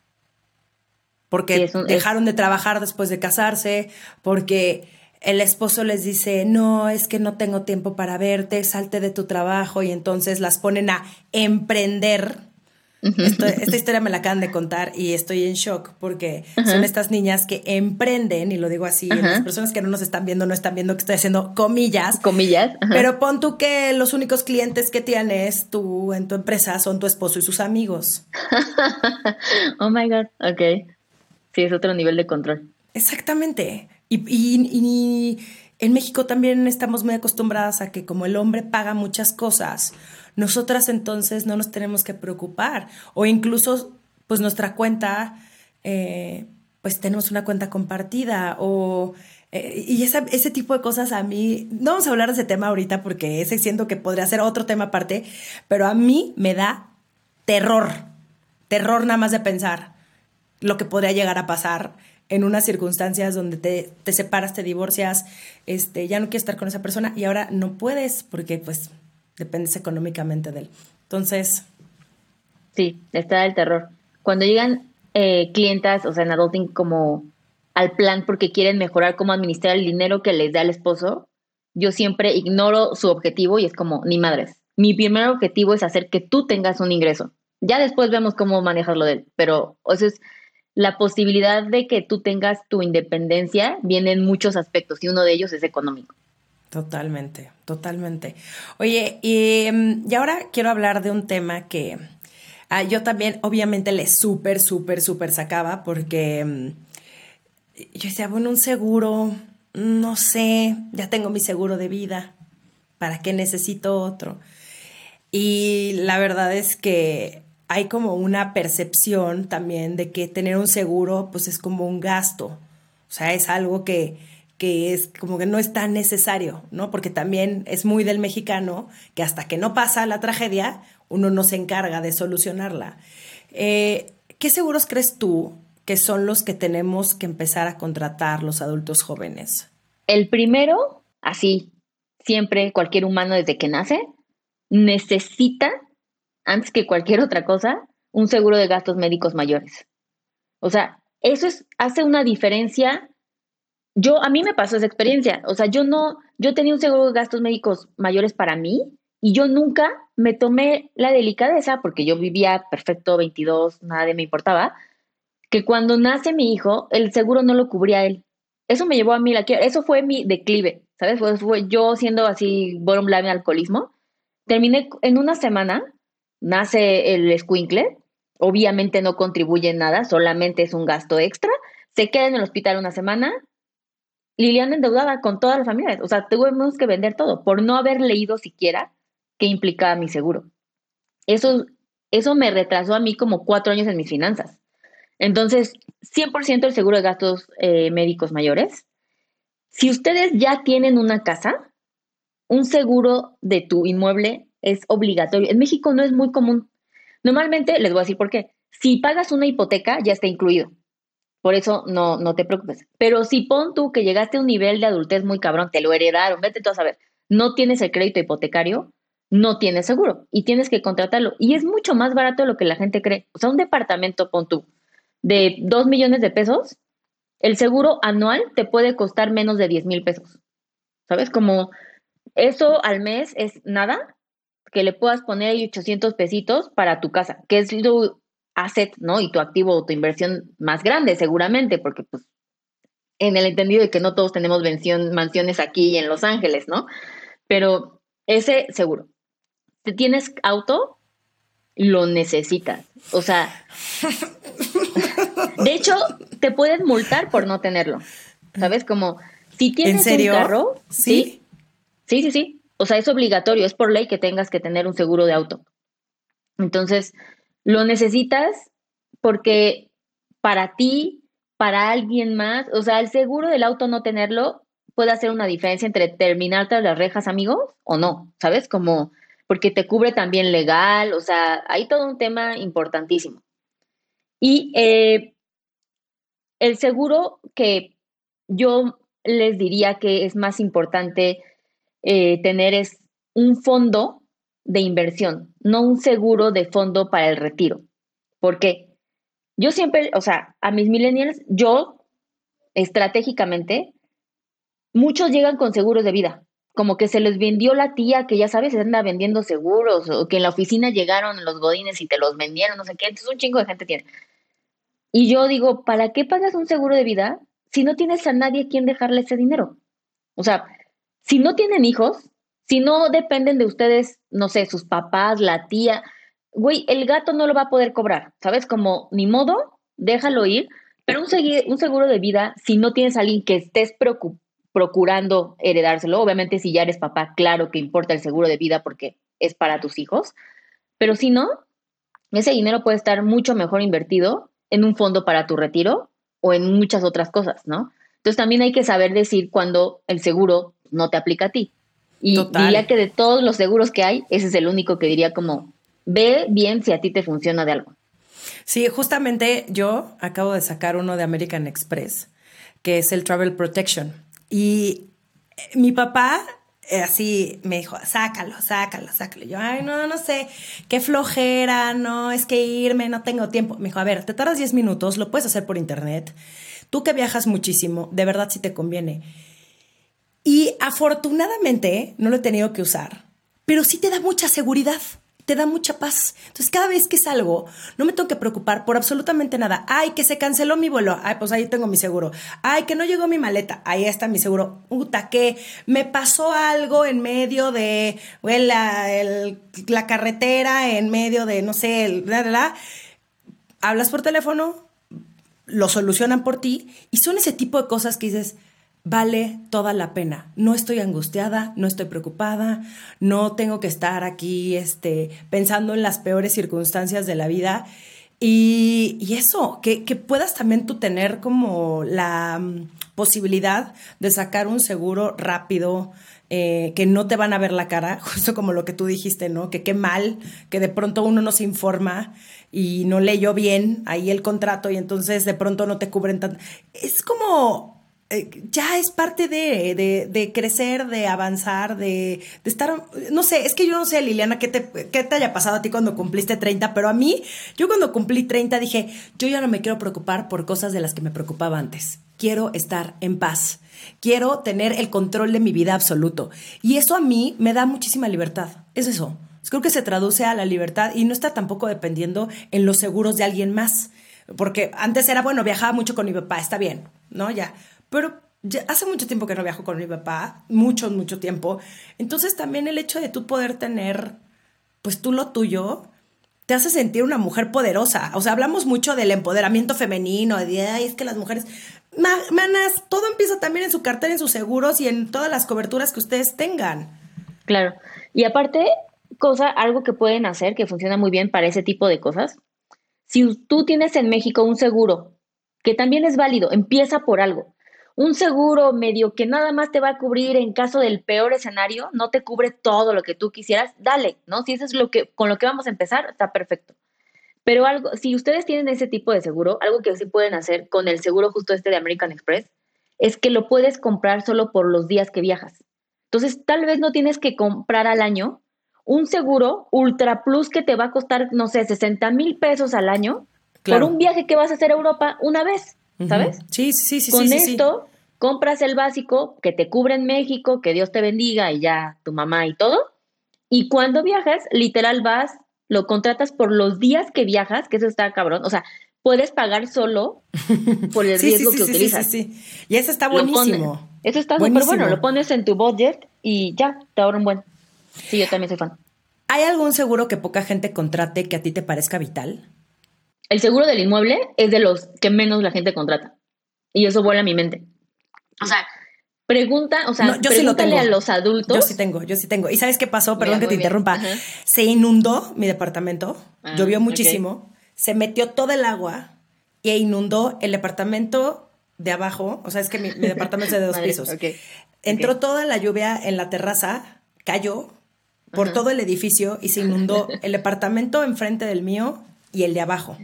Porque dejaron de trabajar después de casarse, porque el esposo les dice, no, es que no tengo tiempo para verte, salte de tu trabajo y entonces las ponen a emprender esta historia me la acaban de contar y estoy en shock porque son estas niñas que emprenden, y lo digo así, las personas que no nos están viendo no están viendo que estoy haciendo comillas. Comillas. Pero pon tú que los únicos clientes que tienes tú en tu empresa son tu esposo y sus amigos. oh my God, ok. Sí, es otro nivel de control. Exactamente. y, y en México también estamos muy acostumbradas a que como el hombre paga muchas cosas, nosotras entonces no nos tenemos que preocupar. O incluso, pues nuestra cuenta, eh, pues tenemos una cuenta compartida o... Eh, y ese tipo de cosas a mí, no vamos a hablar de ese tema ahorita porque ese siento que podría ser otro tema aparte, pero a mí me da terror, terror nada más de pensar lo que podría llegar a pasar en unas circunstancias donde te, te, separas, te divorcias, este, ya no quieres estar con esa persona y ahora no puedes porque pues dependes económicamente de él. Entonces... Sí, está el terror. Cuando llegan eh, clientas, o sea, en adulting como al plan porque quieren mejorar cómo administrar el dinero que les da el esposo, yo siempre ignoro su objetivo y es como, ni madres. Mi primer objetivo es hacer que tú tengas un ingreso. Ya después vemos cómo manejarlo de él, pero eso es la posibilidad de que tú tengas tu independencia viene en muchos aspectos y uno de ellos es económico. Totalmente, totalmente. Oye, em, y, ahora quiero hablar de un tema que ah, yo también obviamente le súper, súper, súper sacaba porque em, yo decía, bueno, un seguro, no sé, ya tengo mi seguro de vida, ¿para qué necesito otro? Y la verdad es que hay como una percepción también de que tener un seguro pues es como un gasto, o sea, es algo que que es como que no es tan necesario, ¿no? Porque también es muy del mexicano que hasta que no pasa la tragedia, uno no se encarga de solucionarla. Eh, ¿Qué seguros crees tú que son los que tenemos que empezar a contratar los adultos jóvenes? El primero, así, siempre cualquier humano desde que nace, necesita, antes que cualquier otra cosa, un seguro de gastos médicos mayores. O sea, eso es, hace una diferencia yo, a mí me pasó esa experiencia. O sea, yo no, yo tenía un seguro de gastos médicos mayores para mí y yo nunca me tomé la delicadeza, porque yo vivía perfecto, 22, nada de me importaba, que cuando nace mi hijo, el seguro no lo cubría él. Eso me llevó a mí, la, eso fue mi declive, ¿sabes? Fue, yo siendo así, bottom line alcoholismo. Terminé en una semana, nace el escuincle, obviamente no contribuye nada, solamente es un gasto extra, se queda en el hospital una semana, Liliana endeudada con todas las familias. O sea, tuvimos que vender todo por no haber leído siquiera qué implicaba mi seguro. Eso, eso me retrasó a mí como cuatro años en mis finanzas. Entonces, 100% el seguro de gastos eh, médicos mayores. Si ustedes ya tienen una casa, un seguro de tu inmueble es obligatorio. En México no es muy común. Normalmente, les voy a decir por qué. Si pagas una hipoteca, ya está incluido. Por eso no, no te preocupes. Pero si pon tú que llegaste a un nivel de adultez muy cabrón, te lo heredaron, vete tú a saber, no tienes el crédito hipotecario, no tienes seguro y tienes que contratarlo. Y es mucho más barato de lo que la gente cree. O sea, un departamento, pon tú, de 2 millones de pesos, el seguro anual te puede costar menos de 10 mil pesos. ¿Sabes? Como eso al mes es nada que le puedas poner ahí 800 pesitos para tu casa, que es tu asset, ¿no? Y tu activo o tu inversión más grande, seguramente, porque pues en el entendido de que no todos tenemos mansiones aquí en Los Ángeles, ¿no? Pero ese seguro. Si tienes auto, lo necesitas. O sea, de hecho, te pueden multar por no tenerlo. ¿Sabes? Como si tienes un carro, ¿Sí? sí, sí, sí. O sea, es obligatorio, es por ley que tengas que tener un seguro de auto. Entonces, lo necesitas porque para ti, para alguien más, o sea, el seguro del auto no tenerlo puede hacer una diferencia entre terminar tras las rejas, amigos, o no, ¿sabes? Como porque te cubre también legal, o sea, hay todo un tema importantísimo. Y eh, el seguro que yo les diría que es más importante eh, tener es un fondo de inversión, no un seguro de fondo para el retiro. ¿Por qué? Yo siempre, o sea, a mis millennials, yo estratégicamente, muchos llegan con seguros de vida, como que se les vendió la tía que ya sabes, se anda vendiendo seguros, o que en la oficina llegaron los godines y te los vendieron, no sé qué, entonces un chingo de gente tiene. Y yo digo, ¿para qué pagas un seguro de vida si no tienes a nadie a quien dejarle ese dinero? O sea, si no tienen hijos, si no dependen de ustedes, no sé, sus papás, la tía, güey, el gato no lo va a poder cobrar, ¿sabes? Como, ni modo, déjalo ir, pero un, seguro de vida, si no tienes a alguien que estés procurando heredárselo, obviamente si ya eres papá, claro que importa el seguro de vida porque es para tus hijos, pero si no, ese dinero puede estar mucho mejor invertido en un fondo para tu retiro o en muchas otras cosas, ¿no? Entonces también hay que saber decir cuando el seguro no te aplica a ti. Y diría que de todos los seguros que hay, ese es el único que diría como, ve bien si a ti te funciona de algo. Sí, justamente yo acabo de sacar uno de American Express, que es el Travel Protection. Y eh, mi papá eh, así me dijo, sácalo, sácalo, sácalo. yo, ay, no, no sé, qué flojera, no, es que irme, no tengo tiempo. Me dijo, a ver, te tardas 10 minutos, lo puedes hacer por internet. Tú que viajas muchísimo, de verdad sí te conviene. Y afortunadamente no lo he tenido que usar, pero sí te da mucha seguridad, te da mucha paz. Entonces, cada vez que salgo, no me tengo que preocupar por absolutamente nada. Ay, que se canceló mi vuelo. Ay, pues ahí tengo mi seguro. Ay, que no llegó mi maleta. Ahí está mi seguro. Puta, que me pasó algo en medio de la, la carretera, en medio de, no sé, el, Hablas por teléfono, lo solucionan por ti y son ese tipo de cosas que dices, vale toda la pena. No estoy angustiada, no estoy preocupada, no tengo que estar aquí este, pensando en las peores circunstancias de la vida. Y, eso, que, puedas también tú tener como la mm, posibilidad de sacar un seguro rápido, eh, que no te van a ver la cara, justo como lo que tú dijiste, ¿no? Que qué mal, que de pronto uno no se informa y no leyó bien ahí el contrato y entonces de pronto no te cubren tanto. Es como ya es parte de, crecer, de avanzar, de, estar, no sé, es que yo no sé, Liliana, ¿qué te, te haya pasado a ti cuando cumpliste 30, pero a mí, yo cuando cumplí 30 dije, yo ya no me quiero preocupar por cosas de las que me preocupaba antes, quiero estar en paz, quiero tener el control de mi vida absoluto. Y eso a mí me da muchísima libertad, es eso. Creo que se traduce a la libertad y no está tampoco dependiendo en los seguros de alguien más. Porque antes era, bueno, viajaba mucho con mi papá, está bien, ¿no? Ya pero hace mucho tiempo que no viajo con mi papá, mucho, mucho tiempo. Entonces también el hecho de tú poder tener, pues tú lo tuyo, te hace sentir una mujer poderosa. O sea, hablamos mucho del empoderamiento femenino, de, ay, es que las mujeres... Manas, todo empieza también en su cartera, en sus seguros y en todas las coberturas que ustedes tengan. Claro. Y aparte, cosa, algo que pueden hacer que funciona muy bien para ese tipo de cosas. Si tú tienes en México un seguro que también es válido, empieza por algo. Un seguro medio que nada más te va a cubrir en caso del peor escenario, no te cubre todo lo que tú quisieras, dale, ¿no? Si eso es lo que con lo que vamos a empezar, está perfecto. Pero algo, si ustedes tienen ese tipo de seguro, algo que sí pueden hacer con el seguro justo este de American Express, es que lo puedes comprar solo por los días que viajas. Entonces, tal vez no tienes que comprar al año un seguro Ultra Plus que te va a costar, no sé, 60 mil pesos al año por un viaje que vas a hacer a Europa una vez, ¿sabes? Sí, sí, sí. Con sí, esto compras el básico que te cubre en México, que Dios te bendiga y ya tu mamá y todo. Y cuando viajas, literal vas, lo contratas por los días que viajas, que eso está cabrón. O sea, puedes pagar solo por el riesgo que utilizas. Sí, sí, sí. Y eso está buenísimo. eso está súper bueno. Lo pones en tu budget y ya, te ahorra un buen. Sí, yo también soy fan. ¿Hay algún seguro que poca gente contrate que a ti te parezca vital? El seguro del inmueble es de los que menos la gente contrata. Y eso vuela a mi mente. O sea, pregunta, o sea, pregúntale a los adultos. Yo sí tengo, yo sí tengo. ¿Y sabes qué pasó? Perdón que te interrumpa. Se inundó mi departamento, ah, llovió muchísimo, se metió todo el agua e inundó el departamento de abajo. O sea, es que mi, departamento es de dos pisos. Entró toda la lluvia en la terraza, cayó por todo el edificio y se inundó el departamento enfrente del mío y el de abajo.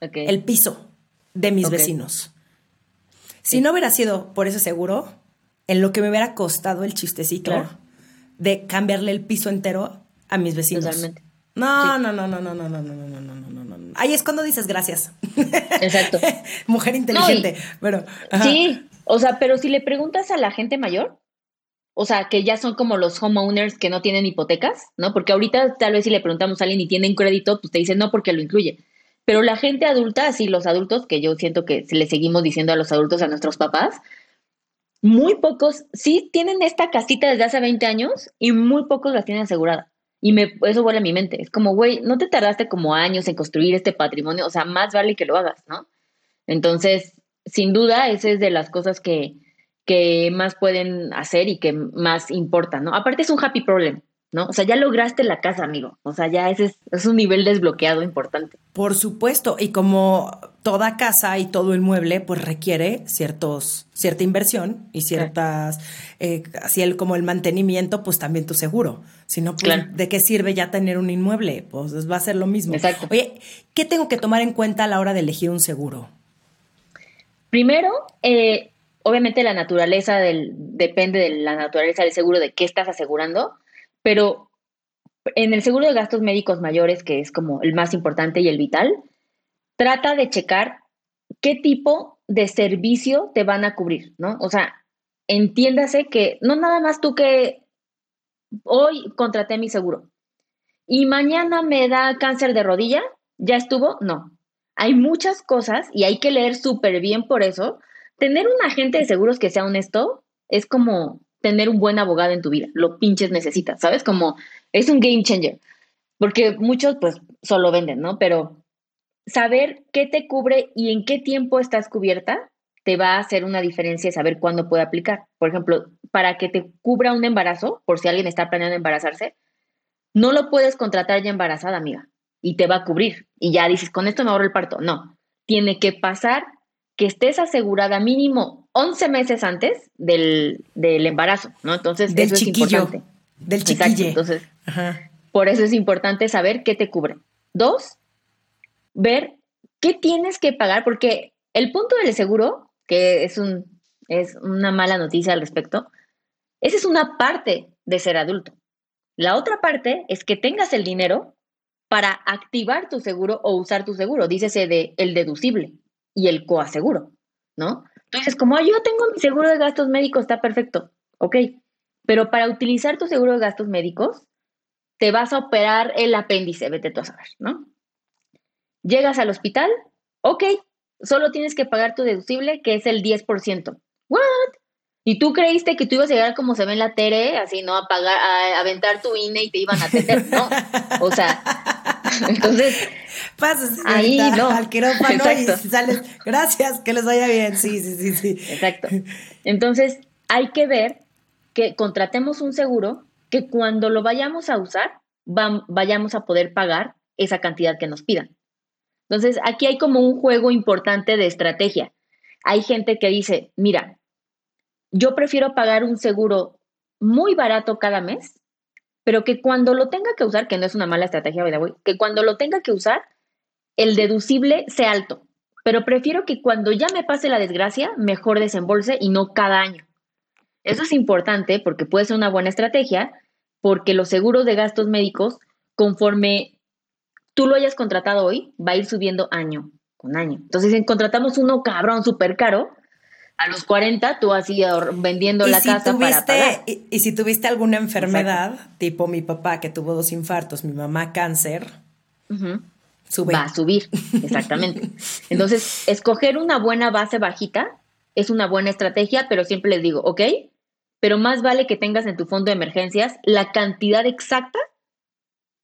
El piso de mis vecinos. Si no hubiera sido por ese seguro, en lo que me hubiera costado el chistecito de cambiarle el piso entero a mis vecinos. Totalmente. No, no, no, no, no, no, no, no, no, no, no, no, no. Ahí es cuando dices gracias. Exacto. Mujer inteligente. pero, sí, o sea, pero si le preguntas a la gente mayor, o sea, que ya son como los homeowners que no tienen hipotecas, ¿no? Porque ahorita tal vez si le preguntamos a alguien y tienen crédito, pues te dicen no porque lo incluye. Pero la gente adulta, así los adultos, que yo siento que le seguimos diciendo a los adultos, a nuestros papás, muy pocos sí tienen esta casita desde hace 20 años y muy pocos la tienen asegurada. Y me, eso vuela a mi mente. Es como, güey, no te tardaste como años en construir este patrimonio, o sea, más vale que lo hagas, ¿no? Entonces, sin duda, esa es de las cosas que, que más pueden hacer y que más importan, ¿no? Aparte es un happy problem, ¿no? O sea, ya lograste la casa, amigo. O sea, ya ese es, un nivel desbloqueado importante. Por supuesto, y como toda casa y todo el mueble, pues requiere ciertos, cierta inversión y ciertas, eh, así el, como el mantenimiento, pues también tu seguro. Si no, pues, ¿de qué sirve ya tener un inmueble? Pues va a ser lo mismo. Exacto. Oye, ¿qué tengo que tomar en cuenta a la hora de elegir un seguro? Primero, eh, obviamente la naturaleza del, depende de la naturaleza del seguro, de qué estás asegurando, pero en el seguro de gastos médicos mayores, que es como el más importante y el vital, trata de checar qué tipo de servicio te van a cubrir, ¿no? O sea, entiéndase que no nada más tú que hoy contraté mi seguro y mañana me da cáncer de rodilla, ¿ya estuvo? No. Hay muchas cosas y hay que leer súper bien por eso tener un agente de seguros que sea honesto es como tener un buen abogado en tu vida. Lo pinches necesitas, ¿sabes? Como es un game changer. Porque muchos pues solo venden, ¿no? Pero saber qué te cubre y en qué tiempo estás cubierta te va a hacer una diferencia saber cuándo puede aplicar. Por ejemplo, para que te cubra un embarazo, por si alguien está planeando embarazarse, no lo puedes contratar ya embarazada, amiga, y te va a cubrir. Y ya dices, con esto me ahorro el parto. No, tiene que pasar que estés asegurada mínimo 11 meses antes del, embarazo, ¿no? Entonces, del eso es importante. Del chiquillo. entonces, por eso es importante saber qué te cubre. Dos, ver qué tienes que pagar, porque el punto del seguro, que es, un, es una mala noticia al respecto, esa es una parte de ser adulto. La otra parte es que tengas el dinero para activar tu seguro o usar tu seguro, dícese de el deducible y el coaseguro, ¿no? Entonces, como yo tengo mi seguro de gastos médicos, está perfecto, ok, pero para utilizar tu seguro de gastos médicos, te vas a operar el apéndice, vete tú a saber, ¿no? Llegas al hospital, ok, solo tienes que pagar tu deducible, que es el 10%. ¿What? ¿Y tú creíste que tú ibas a llegar como se ve en la tele, así, ¿no? A pagar, a aventar tu INE y te iban a atender, ¿no? O sea, entonces, pasas ahí no. al quirófano y sales, gracias, que les vaya bien. Sí, sí, sí, sí. Exacto. Entonces, hay que ver que contratemos un seguro que cuando lo vayamos a usar, vayamos a poder pagar esa cantidad que nos pidan. Entonces, aquí hay como un juego importante de estrategia. Hay gente que dice, mira, yo prefiero pagar un seguro muy barato cada mes, pero que cuando lo tenga que usar, que no es una mala estrategia, que cuando lo tenga que usar, el deducible sea alto. Pero prefiero que cuando ya me pase la desgracia, mejor desembolse y no cada año. Eso es importante porque puede ser una buena estrategia, porque los seguros de gastos médicos, conforme tú lo hayas contratado hoy, va a ir subiendo año con año. Entonces, si contratamos uno cabrón súper caro, a los 40 tú así vendiendo la casa para pagar. Y, si tuviste alguna enfermedad, tipo mi papá que tuvo dos infartos, mi mamá cáncer, sube. Va a subir, exactamente. Entonces, escoger una buena base bajita es una buena estrategia, pero siempre les digo, ok, pero más vale que tengas en tu fondo de emergencias la cantidad exacta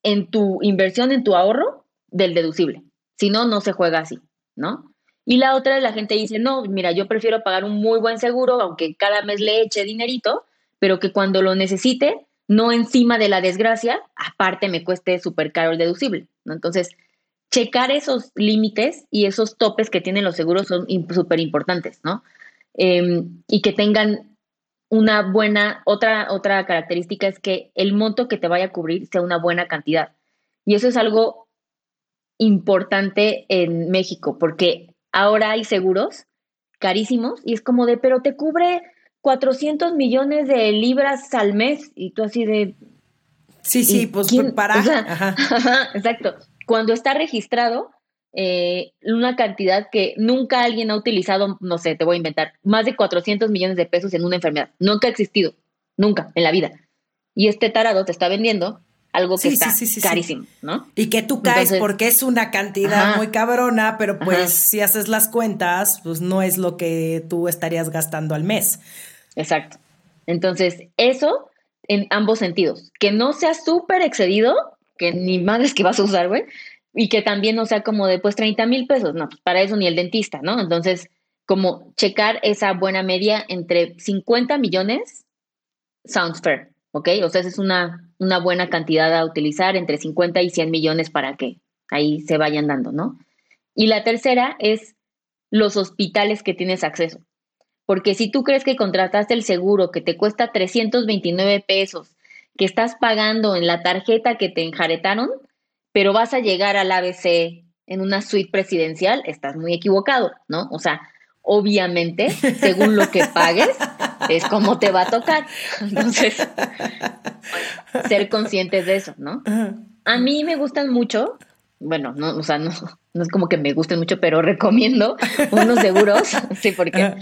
en tu inversión, en tu ahorro del deducible. Si no, no se juega así, ¿no? Y la otra es la gente dice, no, mira, yo prefiero pagar un muy buen seguro, aunque cada mes le eche dinerito, pero que cuando lo necesite, no encima de la desgracia, aparte me cueste súper caro el deducible, ¿no? Entonces, checar esos límites y esos topes que tienen los seguros son súper importantes, ¿no? Em, y que tengan una buena, otra, otra característica es que el monto que te vaya a cubrir sea una buena cantidad. Y eso es algo importante en México, porque ahora hay seguros carísimos y es como de, pero te cubre 400 millones de libras al mes y tú así de... Sí, sí, pues para... exacto. Cuando está registrado, eh, una cantidad que nunca alguien ha utilizado, no sé, te voy a inventar, más de 400 millones de pesos en una enfermedad. Nunca ha existido, nunca en la vida. Y este tarado te está vendiendo algo que está carísimo, ¿no? Y que tú caes porque es una cantidad muy cabrona, pero pues si haces las cuentas, pues no es lo que tú estarías gastando al mes. Exacto. Entonces, eso en ambos sentidos. Que no sea súper excedido, que ni madres que vas a usar, güey, y que también no sea como de pues 30 mil pesos, no, pues para eso ni el dentista, ¿no? Entonces, como checar esa buena media entre 50 millones, sounds fair, ¿ok? O sea, esa es una una buena cantidad a utilizar, entre 50 y 100 millones para que ahí se vayan dando, ¿no? Y la tercera es los hospitales que tienes acceso. Porque si tú crees que contrataste el seguro que te cuesta 329 pesos, que estás pagando en la tarjeta que te enjaretaron, pero vas a llegar al ABC en una suite presidencial, estás muy equivocado, ¿no? O sea, obviamente, según lo que pagues, es como te va a tocar. Entonces, ser conscientes de eso, ¿no? A mí me gustan mucho, bueno, no, o sea, no, no es como que me gusten mucho, pero recomiendo unos seguros, sí, porque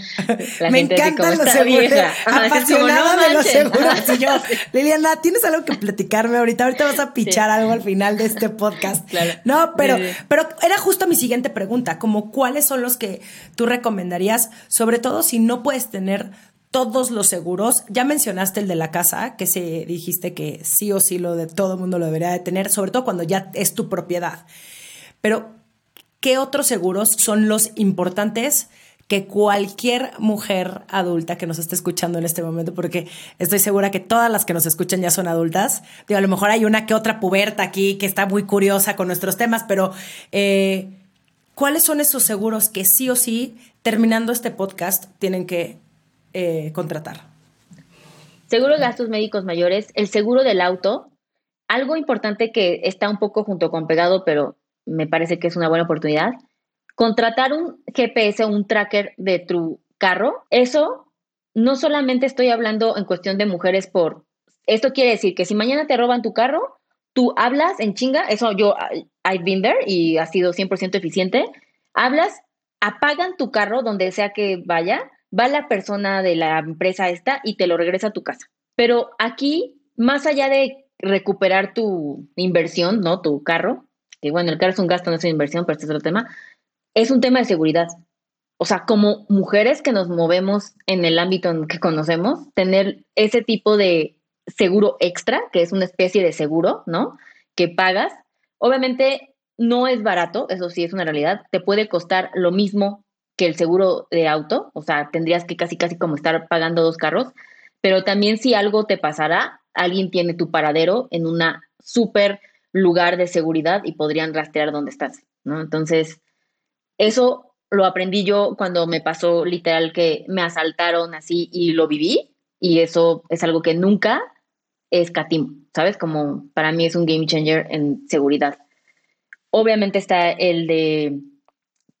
la me gente encantan los seguros, apasionada de los seguros. Y yo, Liliana, ¿tienes algo que platicarme ahorita? Ahorita vas a pichar algo al final de este podcast. No, pero, pero era justo mi siguiente pregunta, como cuáles son los que tú recomendarías, sobre todo si no puedes tener todos los seguros. Ya mencionaste el de la casa, que se dijiste que sí o sí lo de todo mundo lo debería de tener, sobre todo cuando ya es tu propiedad. Pero ¿qué otros seguros son los importantes que cualquier mujer adulta que nos esté escuchando en este momento, porque estoy segura que todas las que nos escuchan ya son adultas. Digo, a lo mejor hay una que otra puberta aquí que está muy curiosa con nuestros temas, pero eh, ¿cuáles son esos seguros que sí o sí, terminando este podcast, tienen que eh, contratar? Seguro de gastos médicos mayores, el seguro del auto, algo importante que está un poco junto con pegado, pero me parece que es una buena oportunidad. Contratar un GPS, un tracker de tu carro, eso no solamente estoy hablando en cuestión de mujeres por... Esto quiere decir que si mañana te roban tu carro, tú hablas en chinga, eso yo, I've been there y ha sido 100% eficiente, hablas, apagan tu carro donde sea que vaya, va la persona de la empresa esta y te lo regresa a tu casa. Pero aquí, más allá de recuperar tu inversión, ¿no? Tu carro, que bueno, el carro es un gasto, no es una inversión, pero este es otro tema, es un tema de seguridad. O sea, como mujeres que nos movemos en el ámbito en que conocemos, tener ese tipo de seguro extra, que es una especie de seguro, ¿no? Que pagas. Obviamente no es barato, eso sí es una realidad. Te puede costar lo mismo que el seguro de auto, o sea, tendrías que casi, casi como estar pagando dos carros, pero también si algo te pasará, alguien tiene tu paradero en una súper lugar de seguridad y podrían rastrear dónde estás. ¿no? Entonces, eso lo aprendí yo cuando me pasó literal que me asaltaron así y lo viví y eso es algo que nunca escatimo, ¿sabes? Como para mí es un game changer en seguridad. Obviamente está el de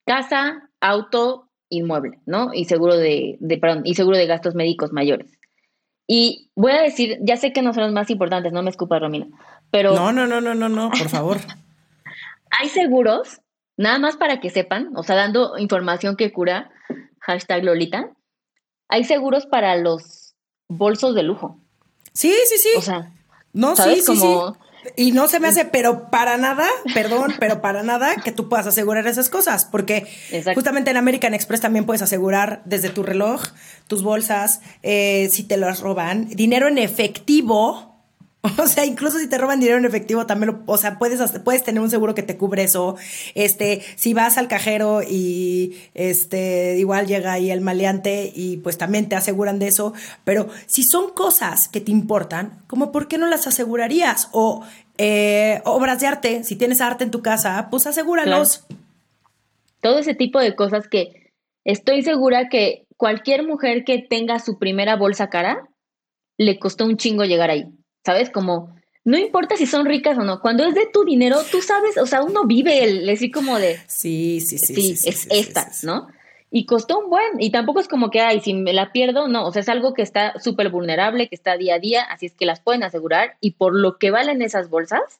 casa, auto, inmueble, ¿no? Y seguro de, de perdón, y seguro de gastos médicos mayores. Y voy a decir, ya sé que no son los más importantes, no me escupa Romina, pero... No, no, no, no, no, no, por favor. hay seguros, nada más para que sepan, o sea, dando información que cura, hashtag Lolita, hay seguros para los bolsos de lujo. Sí, sí, sí. O sea, no, sí, sí, sí. Y no se me hace, pero para nada, perdón, pero para nada que tú puedas asegurar esas cosas, porque justamente en American Express también puedes asegurar desde tu reloj, tus bolsas, eh, si te las roban, dinero en efectivo O sea, incluso si te roban dinero en efectivo, también o sea, puedes, puedes tener un seguro que te cubre eso. Este, si vas al cajero y este, igual llega ahí el maleante y pues también te aseguran de eso. Pero si son cosas que te importan, como por qué no las asegurarías? O eh, obras de arte, si tienes arte en tu casa, pues asegúralos. Todo ese tipo de cosas que estoy segura que cualquier mujer que tenga su primera bolsa cara, le costó un chingo llegar ahí. ¿Sabes? Como, no importa si son ricas o no, cuando es de tu dinero, tú sabes, o sea, uno vive el, decir como de, sí, sí, sí, sí, es esta, ¿no? Y costó un buen, y tampoco es como que, ay, si me la pierdo, no, o sea, es algo que está súper vulnerable, que está día a día, así es que las pueden asegurar, y por lo que valen esas bolsas,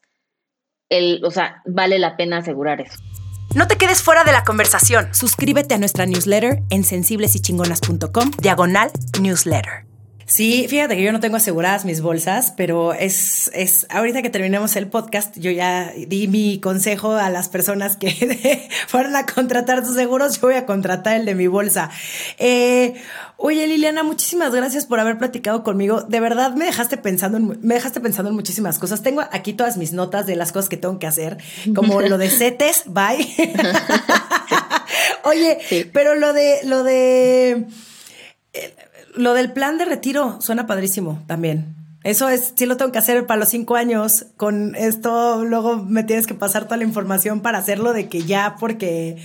el, o sea, vale la pena asegurar eso. No te quedes fuera de la conversación. Suscríbete a nuestra newsletter en sensiblesychingonas.com, diagonal newsletter. Sí, fíjate que yo no tengo aseguradas mis bolsas, pero es, es, ahorita que terminemos el podcast, yo ya di mi consejo a las personas que fueron a contratar sus seguros, yo voy a contratar el de mi bolsa. Eh, oye, Liliana, muchísimas gracias por haber platicado conmigo. De verdad, me dejaste pensando en, me dejaste pensando en muchísimas cosas. Tengo aquí todas mis notas de las cosas que tengo que hacer, como lo de CETES, bye. oye, pero lo de, lo de, eh, lo del plan de retiro suena padrísimo también. Eso es, sí lo tengo que hacer para los cinco años. Con esto luego me tienes que pasar toda la información para hacerlo de que ya, porque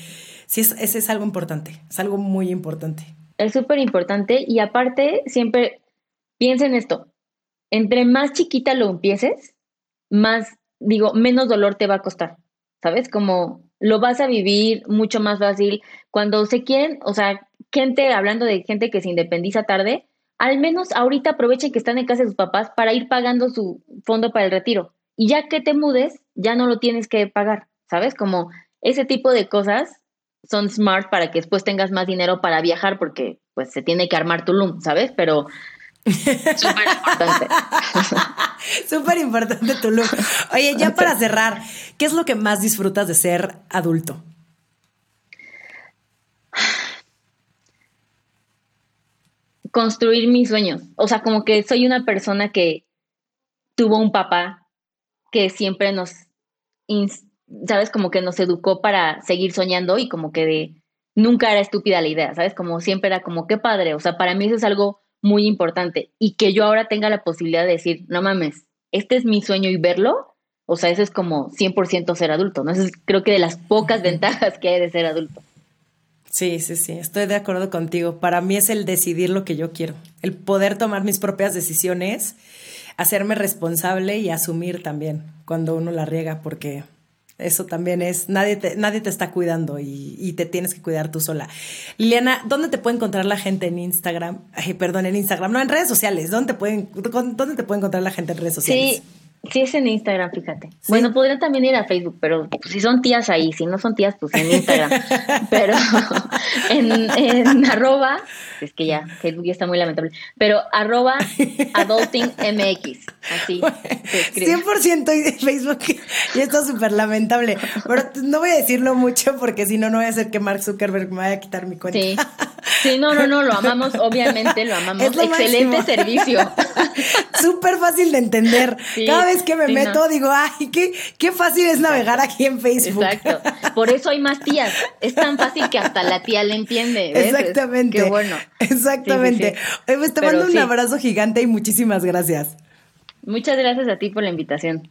sí, es, ese es algo importante, es algo muy importante. Es súper importante y aparte siempre piensa en esto. Entre más chiquita lo empieces, más, digo, menos dolor te va a costar. ¿Sabes? Como lo vas a vivir mucho más fácil. Cuando se quieren, o sea, gente, hablando de gente que se independiza tarde, al menos ahorita aprovechen que están en casa de sus papás para ir pagando su fondo para el retiro. Y ya que te mudes, ya no lo tienes que pagar, ¿sabes? Como ese tipo de cosas son smart para que después tengas más dinero para viajar porque pues se tiene que armar tu loom, ¿sabes? Pero súper importante. súper importante tu look. Oye, ya para cerrar, ¿qué es lo que más disfrutas de ser adulto? Construir mis sueños. O sea, como que soy una persona que tuvo un papá que siempre nos, ¿sabes? Como que nos educó para seguir soñando y como que de, nunca era estúpida la idea, ¿sabes? Como siempre era como, qué padre. O sea, para mí eso es algo muy importante. Y que yo ahora tenga la posibilidad de decir, no mames, este es mi sueño y verlo. O sea, eso es como 100% ser adulto, ¿no? Eso es creo que de las pocas ventajas que hay de ser adulto. Sí, sí, sí, estoy de acuerdo contigo. Para mí es el decidir lo que yo quiero, el poder tomar mis propias decisiones, hacerme responsable y asumir también cuando uno la riega, porque eso también es, nadie te, nadie te está cuidando y, te tienes que cuidar tú sola. Liliana, ¿dónde te puede encontrar la gente en Instagram? Ay, perdón, en Instagram, no, en redes sociales. ¿Dónde te pueden, dónde te puede encontrar la gente en redes sociales? Sí, Sí, es en Instagram, fíjate. Bueno, podrían también ir a Facebook, pero si son tías ahí, si no son tías, pues en Instagram. pero en, en arroba, es que ya, Facebook ya está muy lamentable, pero arroba adultingmx, así. 100% Facebook ya está súper lamentable, pero no voy a decirlo mucho porque si no, no voy a hacer que Mark Zuckerberg me vaya a quitar mi cuenta. Sí, sí no, no, no, lo amamos, obviamente lo amamos. Excelente servicio. Súper fácil de entender. Cada vez que me meto digo, ay, qué, qué fácil es navegar aquí en Facebook. Exacto. Por eso hay más tías. Es tan fácil que hasta la tía le entiende. Exactamente. qué bueno. Exactamente. te mando un abrazo gigante y muchísimas gracias. Muchas gracias a ti por la invitación.